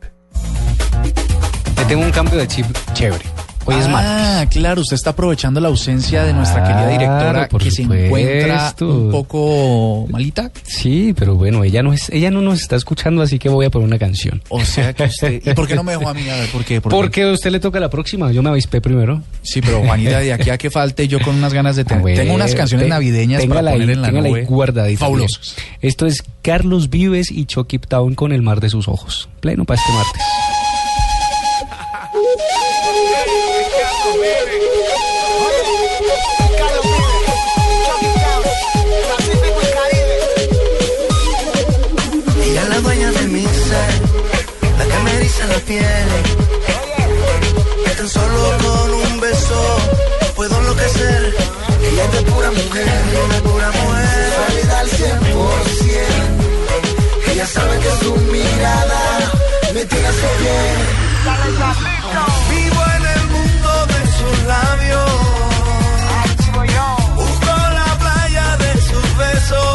Le tengo un cambio de chip chévere. Hoy es martes. Ah, claro, usted está aprovechando la ausencia de nuestra querida directora que se encuentra un poco malita. Sí, pero bueno, ella no es, ella no nos está escuchando, así que voy a poner una canción. O sea que usted. ¿Y por qué no me dejó a mí? A ver, ¿por qué? ¿Por qué? Porque a usted le toca la próxima, yo me avispé primero. Sí, pero Juanita, de aquí a que falte, yo con unas ganas de [LAUGHS] tener. Tengo unas canciones te- navideñas para poner ahí, en la nube. guardadita. Bien. Esto es Carlos Vives y Chucky Town con el mar de sus ojos. Pleno para este martes. dueña de mi ser, la que me dice la piel. Que tan solo con un beso puedo enloquecer. Ella es de pura mujer, ella es de pura mujer. Válida al 100%. Ella sabe que su mirada me tiene a su piel. Vivo en el mundo de sus labios. Busco la playa de sus besos.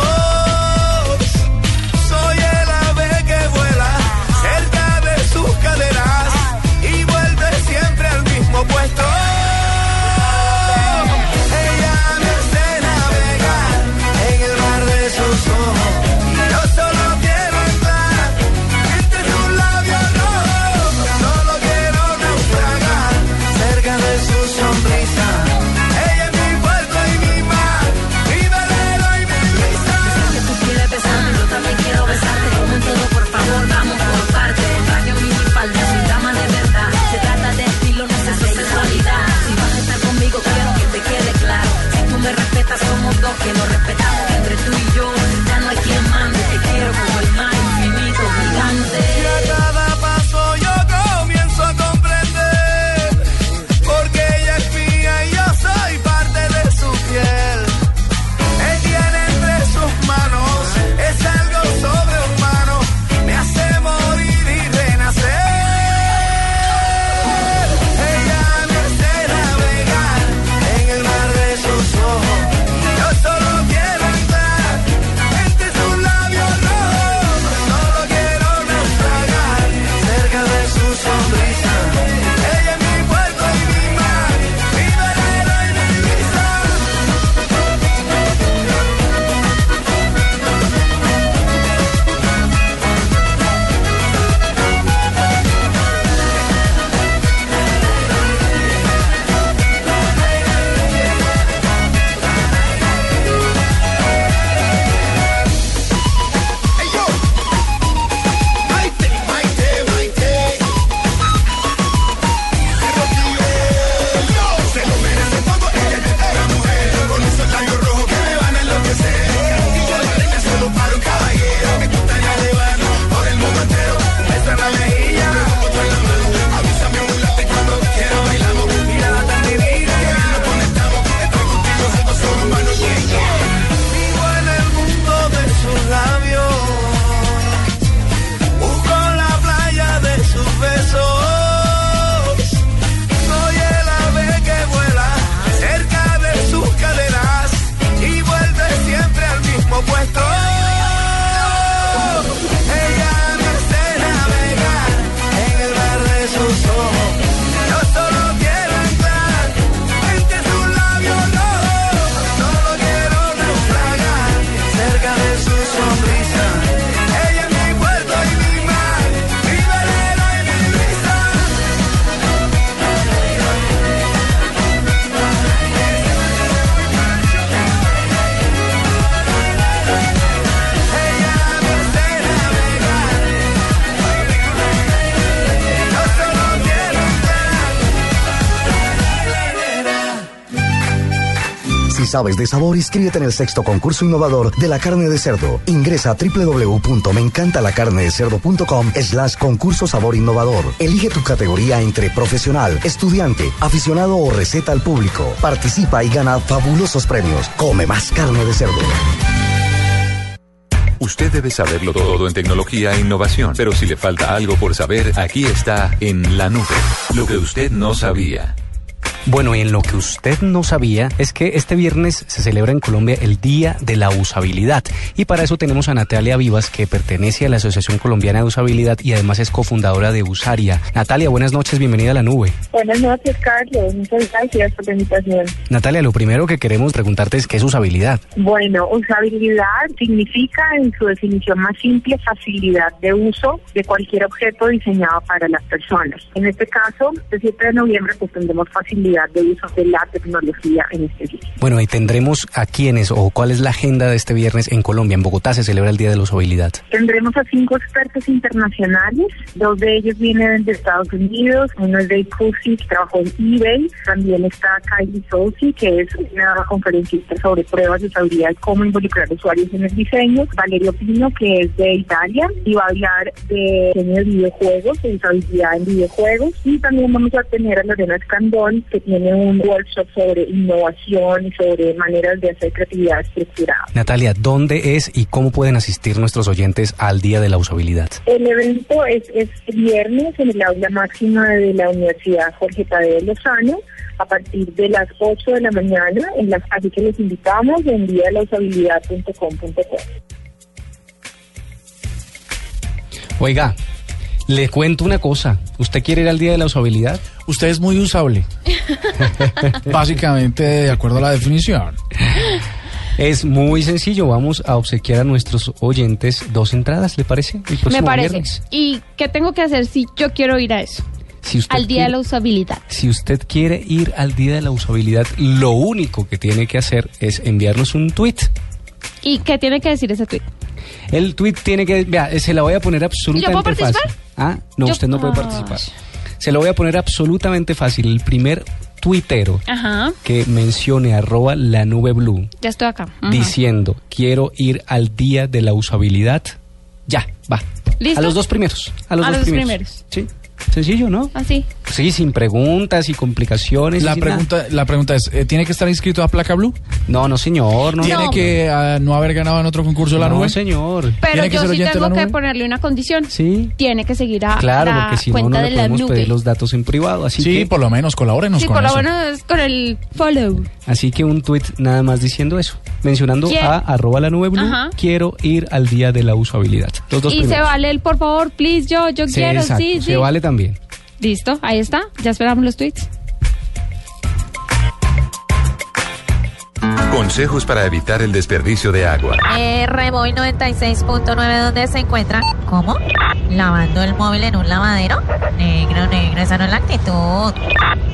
Sabes de sabor, inscríbete en el sexto concurso innovador de la carne de cerdo. Ingresa a www.meencantalacarnedecerdo.com slash concurso sabor innovador. Elige tu categoría entre profesional, estudiante, aficionado o receta al público. Participa y gana fabulosos premios. Come más carne de cerdo. Usted debe saberlo todo en tecnología e innovación, pero si le falta algo por saber, aquí está en la nube. Lo que usted no sabía. Bueno, y en lo que usted no sabía es que este viernes se celebra en Colombia el Día de la Usabilidad. Y para eso tenemos a Natalia Vivas, que pertenece a la Asociación Colombiana de Usabilidad y además es cofundadora de Usaria. Natalia, buenas noches, bienvenida a la nube. Buenas noches, Carlos. Muchas gracias por la invitación. Natalia, lo primero que queremos preguntarte es qué es usabilidad. Bueno, usabilidad significa en su definición más simple facilidad de uso de cualquier objeto diseñado para las personas. En este caso, el 7 de noviembre, pues tendremos facilidad de uso de la tecnología en este día. Bueno, y tendremos a quiénes o cuál es la agenda de este viernes en Colombia. En Bogotá se celebra el Día de la Usabilidad. Tendremos a cinco expertos internacionales, dos de ellos vienen de Estados Unidos, uno es Dave Cousy, que trabajó en eBay, también está Kylie Sousi, que es una conferencista sobre pruebas de usabilidad y cómo involucrar usuarios en el diseño, Valerio Pino, que es de Italia, y va a hablar de diseño de videojuegos, de usabilidad en videojuegos, y también vamos a tener a Lorena Escandón, que tiene un workshop sobre innovación y sobre maneras de hacer creatividad estructurada. Natalia, ¿dónde es y cómo pueden asistir nuestros oyentes al Día de la Usabilidad? El evento es, es viernes en el aula máxima de la Universidad Jorge Tadeo Lozano a partir de las 8 de la mañana, en las, así que les invitamos en diadelausabilidad.com.co. Oiga, le cuento una cosa. ¿Usted quiere ir al Día de la Usabilidad? Usted es muy usable. [LAUGHS] Básicamente, de acuerdo a la definición. Es muy sencillo. Vamos a obsequiar a nuestros oyentes dos entradas, ¿le parece? El Me parece. viernes. ¿Y qué tengo que hacer si yo quiero ir a eso? Si usted Al día de quiere- la usabilidad. Si usted quiere ir al Día de la Usabilidad, lo único que tiene que hacer es enviarnos un tweet. ¿Y qué tiene que decir ese tweet? El tweet tiene que, vea, se la voy a poner absolutamente ¿Yo puedo participar? fácil. Ah, no, Yo- usted no puede participar. Se lo voy a poner absolutamente fácil. El primer tuitero Ajá, que mencione arroba la nube blue ya estoy acá. Diciendo quiero ir al día de la usabilidad, ya, va. ¿Listo? A los dos primeros. A los, A dos, los primeros. primeros. Sí, sencillo, ¿no? Así. Sí, sin preguntas y complicaciones. y La nada. pregunta, la pregunta es, ¿eh, ¿tiene que estar inscrito a Placa Blue? No, no, señor. No, ¿Tiene no. que ah, no haber ganado en otro concurso de la No, nube? señor. Pero ¿Tiene que yo sí tengo que ponerle una condición. Sí. Tiene que seguir a Claro, la porque si no, cuenta no de le la podemos nube. pedir los datos en privado. Así Sí, que, por lo menos colabórenos Sí, con por lo eso. menos con el follow. así que un tweet nada más diciendo eso. Mencionando ¿Quién? a arroba la nube blue, Ajá. quiero ir al día de la usabilidad. Los dos Y se vale el por favor, please, yo, yo Sí, quiero, exacto, sí, sí. Se vale también. Listo, ahí está. Ya esperamos los tweets. Consejos para evitar el desperdicio de agua. Eh, Reboy 96.9, ¿dónde se encuentra? ¿Cómo? ¿Lavando el móvil en un lavadero? Negro, negro, esa no es la actitud.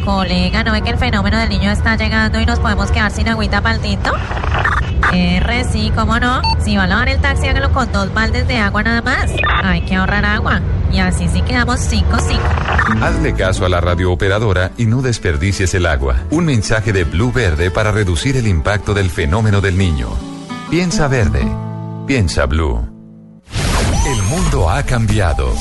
Colega, ¿no ve que el fenómeno del niño está llegando y nos podemos quedar sin agüita para el tinto? R, sí, ¿cómo no? Si va a lavar el taxi, hágalo con dos baldes de agua nada más. Hay que ahorrar agua. Y así sí quedamos 5-5. Hazle caso a la radiooperadora y no desperdicies el agua. Un mensaje de Blue Verde para reducir el impacto del fenómeno del niño. Piensa verde. Piensa Blue. El mundo ha cambiado.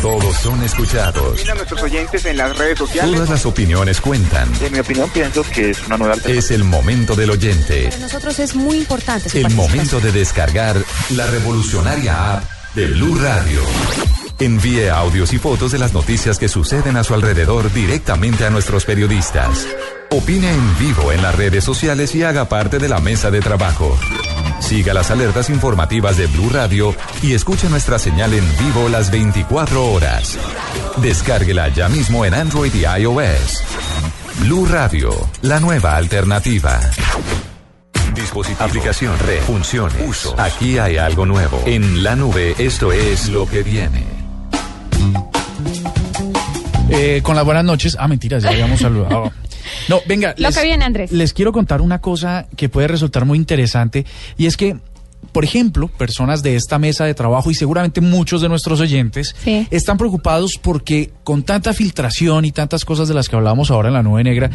Todos son escuchados. a nuestros oyentes en las redes sociales. Todas las opiniones cuentan. En mi opinión, pienso que es una nueva alternativa. Es el momento del oyente. Para nosotros es muy importante su El momento de descargar la revolucionaria app de Blue Radio. Envíe audios y fotos de las noticias que suceden a su alrededor directamente a nuestros periodistas. Opine en vivo en las redes sociales y haga parte de la mesa de trabajo. Siga las alertas informativas de Blue Radio y escuche nuestra señal en vivo las 24 horas. Descárguela ya mismo en Android y iOS. Blue Radio, la nueva alternativa. Dispositivo, aplicación, red, funciones, uso. Aquí hay algo nuevo. En la nube, esto es lo que viene. Eh, con las buenas noches. Ah, mentiras, ya habíamos saludado. No, venga. Lo que viene, Andrés. Les quiero contar una cosa que puede resultar muy interesante y es que, por ejemplo, personas de esta mesa de trabajo y seguramente muchos de nuestros oyentes Sí. están preocupados porque con tanta filtración y tantas cosas de las que hablábamos ahora en la nube negra,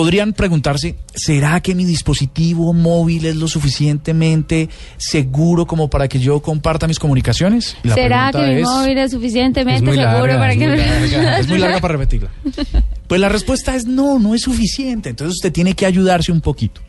podrían preguntarse, ¿será que mi dispositivo móvil es lo suficientemente seguro como para que yo comparta mis comunicaciones? La ¿Será que mi es- móvil es suficientemente Es seguro larga, para es que muy larga, es muy [LAUGHS] larga para repetirla. Pues la respuesta es no, no es suficiente. Entonces usted tiene que ayudarse un poquito.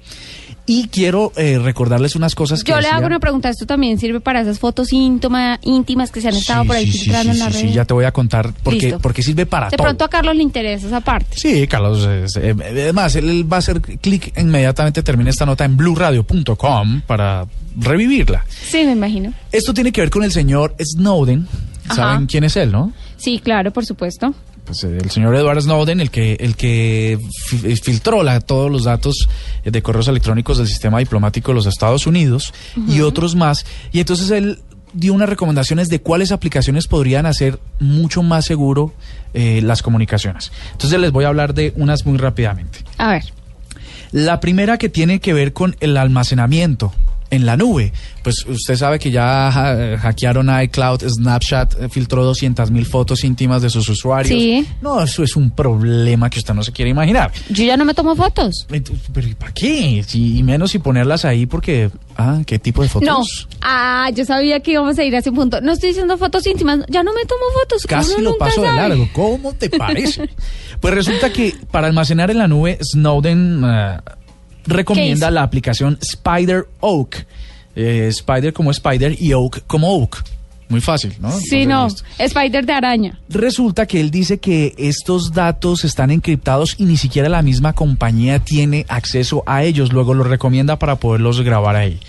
Y quiero eh, recordarles unas cosas que Yo le hago una pregunta, ¿esto también sirve para esas fotos íntima- íntimas que se han estado Sí, por ahí sí, filtrando sí, en la red? sí, ya te voy a contar porque, Listo. porque sirve para de todo. pronto a Carlos le interesa esa parte. Sí, Carlos. es- eh, además, él, él va a hacer clic inmediatamente, termina esta nota en blueradio.com para revivirla. Sí, me imagino. Esto tiene que ver con el señor Snowden. ¿Saben quién es él, no? Sí, claro, por supuesto. Pues eh, el señor Edward Snowden, el que, el que fi- filtró la- todos los datos eh, de correos electrónicos del sistema diplomático de los Estados Unidos y otros más. Y entonces él dio unas recomendaciones de cuáles aplicaciones podrían hacer mucho más seguro eh, las comunicaciones. Entonces les voy a hablar de unas muy rápidamente. A ver. La primera que tiene que ver con el almacenamiento en la nube. Pues usted sabe que ya ha- hackearon iCloud, Snapchat eh, filtró 200 mil fotos íntimas de sus usuarios. Sí. No, eso es un problema que usted no se quiere imaginar. Yo ya no me tomo fotos. Pero ¿y para qué? Si- y menos si ponerlas ahí porque... Ah, ¿qué tipo de fotos? No. Ah, yo sabía que íbamos a ir a ese punto. No estoy diciendo fotos íntimas. Ya no me tomo fotos. Casi Uno lo nunca paso de largo. ¿Cómo te parece? [LAUGHS] pues resulta que para almacenar en la nube, Snowden eh, recomienda la aplicación Spider Oak. Eh, Spider como Spider y Oak como Oak. Muy fácil, ¿no? Sí, no. Spider de araña. Resulta que él dice que estos datos están encriptados y ni siquiera la misma compañía tiene acceso a ellos. Luego los recomienda para poderlos grabar ahí.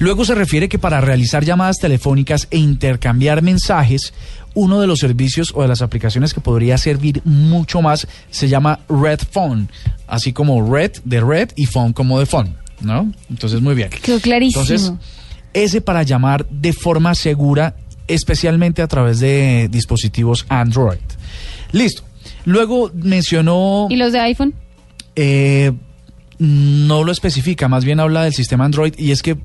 Luego se refiere que para realizar llamadas telefónicas e intercambiar mensajes, uno de los servicios o de las aplicaciones que podría servir mucho más se llama Red Phone. Así como Red de Red y Phone como de Phone, ¿no? Entonces, muy bien. Quedó clarísimo. Entonces, ese para llamar de forma segura, especialmente a través de dispositivos Android. Listo. Luego mencionó, ¿Y los de iPhone? eh, no lo especifica, más bien habla del sistema Android y es que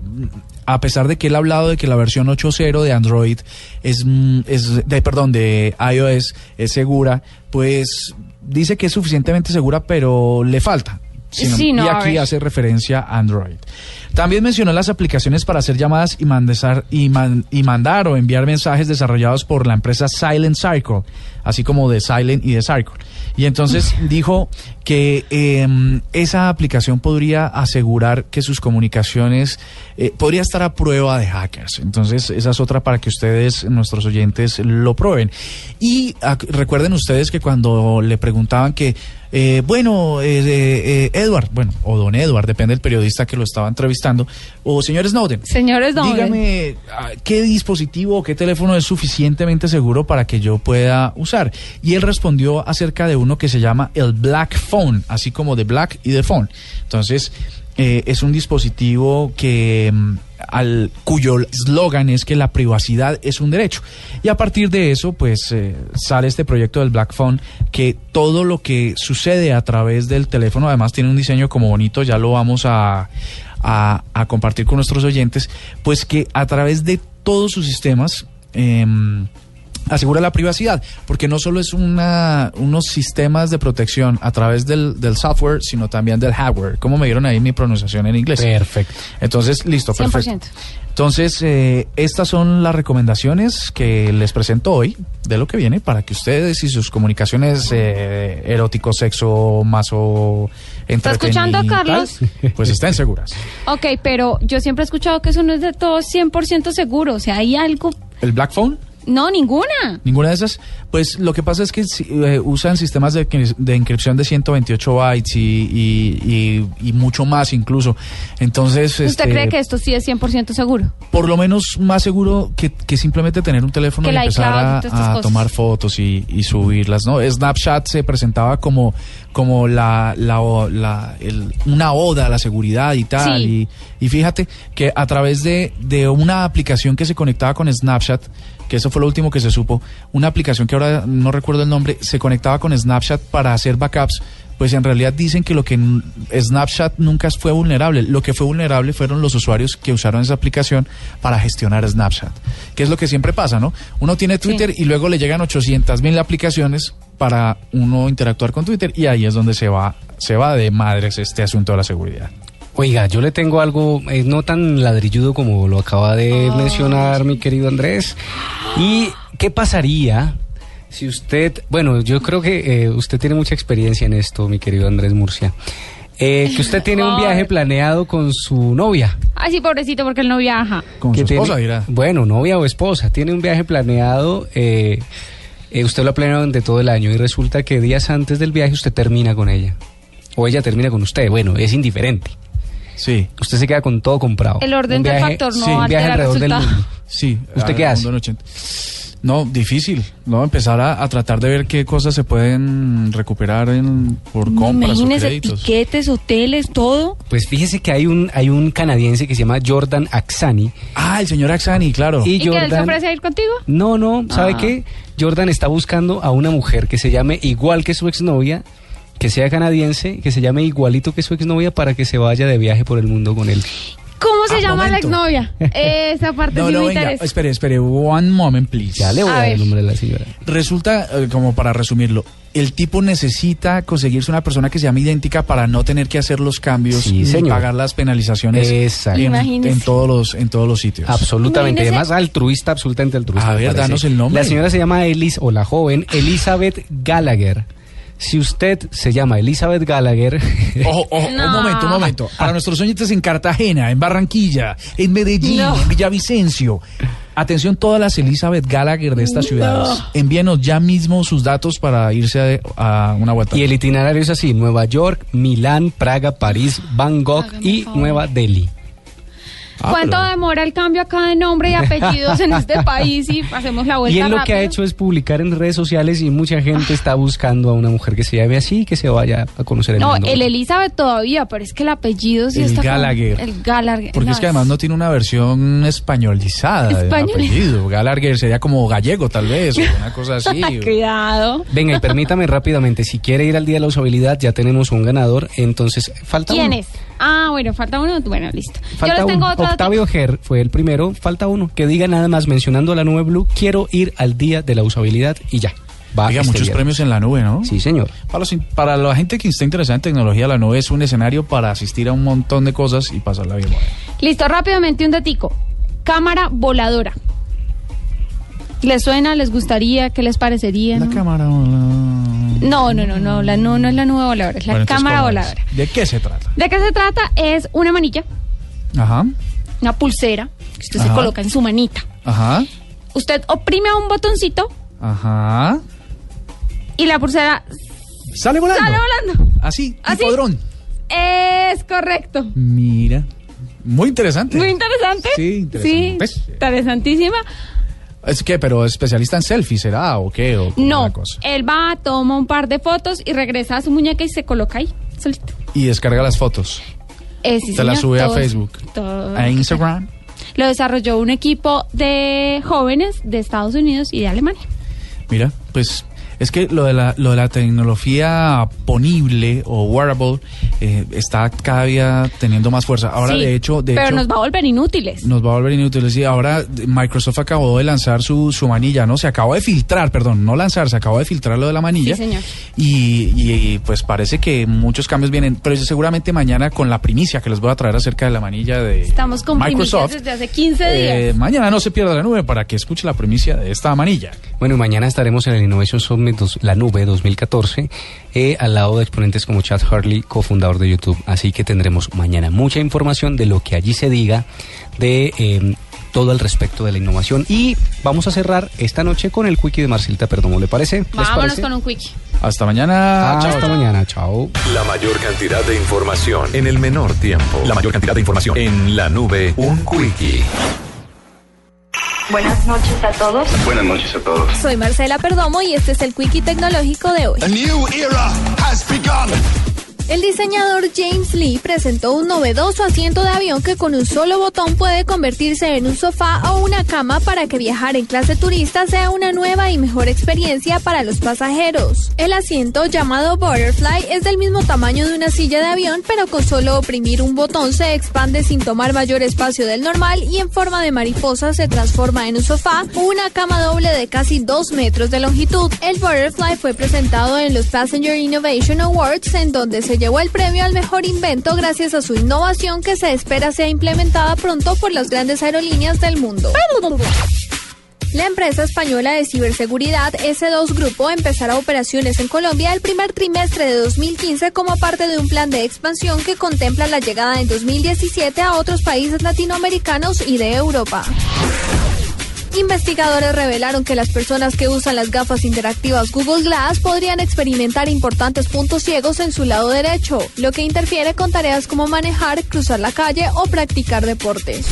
a pesar de que él ha hablado de que la versión 8.0 de Android es, mm, es de, perdón, de iOS es segura, pues dice que es suficientemente segura, pero le falta. Sino- Sí, no, y aquí hace referencia a Android. También mencionó las aplicaciones para hacer llamadas y, mandesar- y, man- y mandar o enviar mensajes desarrollados por la empresa Silent Circle, así como de Silent y de Circle. Y entonces dijo que em, esa aplicación podría asegurar que sus comunicaciones eh, podría estar a prueba de hackers. Entonces esa es otra para que ustedes, nuestros oyentes, lo prueben. Y ac- recuerden ustedes que cuando le preguntaban que eh, bueno, eh, eh, eh, Edward, bueno, o don Edward, depende del periodista que lo estaba entrevistando, o señor Snowden. Señores, no. Dígame, ah, ¿qué dispositivo o qué teléfono es suficientemente seguro para que yo pueda usar? Y él respondió acerca de uno que se llama el Black Phone, así como de Black y de Phone. Entonces, eh, es un dispositivo que mm, al cuyo eslogan es que la privacidad es un derecho. Y a partir de eso, pues eh, sale este proyecto del Black Phone que todo lo que sucede a través del teléfono, además tiene un diseño como bonito, ya lo vamos a, a- compartir con nuestros oyentes, pues que a través de todos sus sistemas em, asegura la privacidad, porque no solo es una, unos sistemas de protección a través del, del software, sino también del hardware. ¿Cómo me dieron ahí mi pronunciación en inglés? Perfecto. Entonces, listo, perfecto. 100%. Entonces, eh, estas son las recomendaciones que les presento hoy de lo que viene para que ustedes y sus comunicaciones eh, erótico, sexo, maso, ¿Está escuchando, Carlos? pues estén seguras. [LAUGHS] Ok, pero yo siempre he escuchado que eso no es de todo 100% seguro. O sea, hay algo... ¿El Black Phone? No, ninguna. ¿Ninguna de esas? Pues lo que pasa es que eh, usan sistemas de, de inscripción de 128 bytes y, y- y- y mucho más incluso. Entonces, ¿Usted este, cree que esto sí es 100% seguro? por lo menos más seguro que, que simplemente tener un teléfono Que y empezar a, tomar fotos y, y subirlas, ¿no? Snapchat se presentaba como, como la, la, el- una oda a la seguridad y tal. Sí. Y, y fíjate que a través de, de una aplicación que se conectaba con Snapchat, que eso fue lo último que se supo, una aplicación que ahora no recuerdo el nombre, se conectaba con Snapchat para hacer backups, pues en realidad dicen que lo que Snapchat nunca fue vulnerable, lo que fue vulnerable fueron los usuarios que usaron esa aplicación para gestionar Snapchat, que es lo que siempre pasa, ¿no? Uno tiene Twitter y luego le llegan 800 mil aplicaciones para uno interactuar con Twitter y ahí es donde se va, se va de madres este asunto de la seguridad. Oiga, yo le tengo algo eh, no tan ladrilludo como lo acaba de mencionar mi querido Andrés. ¿Y qué pasaría si usted, bueno, yo creo que eh, usted tiene mucha experiencia en esto, mi querido Andrés Murcia, eh, que usted tiene un viaje planeado con su novia? Ay, sí, pobrecito, porque él no viaja. Con su tiene- esposa, dirá. Bueno, novia o esposa, tiene un viaje planeado, eh, eh, usted lo ha planeado durante todo el año y resulta que días antes del viaje usted termina con ella. O ella termina con usted, bueno, es indiferente. Sí. Usted se queda con todo comprado. El orden Un del viaje- factor no sí, viaje altera el alrededor del mundo. Sí. ¿Usted qué hace? mundo en 80. No, difícil, ¿no? Empezar a, a tratar de ver qué cosas se pueden recuperar en, por compras o Imagínese créditos. tiquetes, hoteles, todo. Pues fíjese que hay un, hay un canadiense que se llama Jordan Axani. Ah, el señor Axani, claro. Y ¿Y, que él se Jordan... ofrece a ir contigo? No, no, ¿sabe Ah. qué? Jordan está buscando a una mujer que se llame igual que su exnovia, que sea canadiense, que se llame igualito que su exnovia para que se vaya de viaje por el mundo con él. ¿Cómo se Ah, llama la exnovia? [LAUGHS] Esa parte No, sí no, me venga, interesa. espere, espere, one moment, please. Ya le voy A a, dar el nombre de la señora. Resulta, eh, como para resumirlo, el tipo necesita conseguirse una persona que se llame idéntica para no tener que hacer los cambios Sí, señor. pagar las penalizaciones en, todos los en todos los sitios. Absolutamente, Imagínese- además altruista, absolutamente altruista. A ver, danos el nombre. La señora se llama Elis, o la joven, Elizabeth Gallagher. Si usted se llama Elizabeth Gallagher, [LAUGHS] Ojo, ojo, No. un momento, un momento. Para nuestros oyentes en Cartagena, en Barranquilla, en Medellín, No. en Villavicencio. Atención todas las Elizabeth Gallagher de estas ciudades. Envíenos ya mismo sus datos para irse a, a una vuelta. y el itinerario es así, Nueva York, Milán, Praga, París, Bangkok y favor. Nueva Delhi. Ah, ¿Cuánto pero- demora el cambio acá de nombre y apellidos en este [LAUGHS] país y hacemos la vuelta Y él lo que ha hecho es publicar en redes sociales y mucha gente está buscando a una mujer que se llame así y que se vaya a conocer el No, mundo. el Elizabeth todavía, pero es que el apellido sí El está... Gallagher. El Gallagher. Porque es que además no tiene una versión españolizada del Español. apellido. Gallagher sería como gallego, tal vez, o [LAUGHS] una cosa así. Cuidado. Venga, y permítame rápidamente, si quiere ir al Día de la Usabilidad, ya tenemos un ganador, entonces falta ¿Quién uno. es? Ah, bueno, falta uno. Bueno, listo. Falta Yo les tengo uno. otro Octavio Ger fue el primero, falta uno. Que diga nada más mencionando la nube Blue, quiero ir al Día de la Usabilidad y ya. Va Oiga, este muchos viernes. premios en la nube, ¿no? Sí, señor. Para, los in- para la gente que está interesada en tecnología, la nube es un escenario para asistir a un montón de cosas y pasarla bien. Listo, rápidamente un datico. Cámara voladora. ¿Les suena? ¿Les gustaría? ¿Qué les parecería? La no? cámara. hola. No, no, no, no, la, no, no es la nube voladora, es la Bueno, cámara voladora. ¿De qué se trata? ¿De qué se trata? Es una manilla, Ajá, una pulsera que usted se coloca en su manita. ajá, Usted oprime a un botoncito ajá. y la pulsera Sale volando. sale volando. Así, Así. tipo dron. Es correcto. Mira. Muy interesante. Muy interesante. Sí, interesante. Sí, Pues, interesantísima. Es que, pero especialista en selfies, ¿será? ¿O qué? ¿O No, cosa? él va, toma un par de fotos y regresa a su muñeca y se coloca ahí, solito. Y descarga las fotos. Eh, sí, Te las sube a Facebook. A Instagram. Lo desarrolló un equipo de jóvenes de Estados Unidos y de Alemania. Mira, pues es que lo de la, lo de la tecnología ponible o wearable eh, está cada día teniendo más fuerza. Ahora, Sí, de hecho, de pero hecho, nos va a volver inútiles. nos va a volver inútiles. Y ahora Microsoft acabó de lanzar su, su manilla, ¿no? Se acabó de filtrar, perdón, no lanzar, se acabó de filtrar lo de la manilla. Sí, señor. Y, y, pues parece que muchos cambios vienen, pero seguramente mañana con la primicia que les voy a traer acerca de la manilla de Estamos con Microsoft. desde hace 15 eh, días. mañana no se pierda la nube para que escuche la primicia de esta manilla. Bueno, y mañana estaremos en el Innovation Summit dos- La Nube 2014, eh, al lado de exponentes como Chad Harley, cofundador de YouTube. Así que tendremos mañana mucha información de lo que allí se diga, de eh, todo al respecto de la innovación. Y vamos a cerrar esta noche con el quickie de Marcelita Perdomo, ¿le parece? ¿Les Vámonos parece? con un quickie. Hasta mañana. Ah, chao. hasta mañana, chao. La mayor cantidad de información en el menor tiempo. La mayor cantidad de información en la nube. Un quickie. Buenas noches a todos. Buenas noches a todos. Soy Marcela Perdomo y este es el Quickie Tecnológico de hoy. A new era has begun. El diseñador James Lee presentó un novedoso asiento de avión que con un solo botón puede convertirse en un sofá o una cama para que viajar en clase turista sea una nueva y mejor experiencia para los pasajeros. El asiento llamado Butterfly es del mismo tamaño de una silla de avión, pero con solo oprimir un botón se expande sin tomar mayor espacio del normal y en forma de mariposa se transforma en un sofá o una cama doble de casi 2 metros de longitud. El Butterfly fue presentado en los Passenger Innovation Awards en donde se llevó el premio al mejor invento gracias a su innovación que se espera sea implementada pronto por las grandes aerolíneas del mundo. La empresa española de ciberseguridad S2 Grupo empezará operaciones en Colombia el primer trimestre de 2015 como parte de un plan de expansión que contempla la llegada en 2017 a otros países latinoamericanos y de Europa. Investigadores revelaron que las personas que usan las gafas interactivas Google Glass podrían experimentar importantes puntos ciegos en su lado derecho, lo que interfiere con tareas como manejar, cruzar la calle o practicar deportes.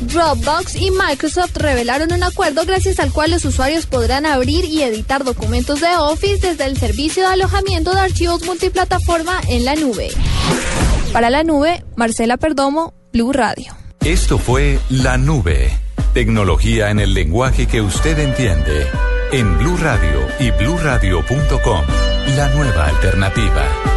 Dropbox y Microsoft revelaron un acuerdo gracias al cual los usuarios podrán abrir y editar documentos de Office desde el servicio de alojamiento de archivos multiplataforma en la nube. Para la nube, Marcela Perdomo, Blue Radio. Esto fue La Nube. Tecnología en el lenguaje que usted entiende. En Blue Radio y bluradio.com. La nueva alternativa.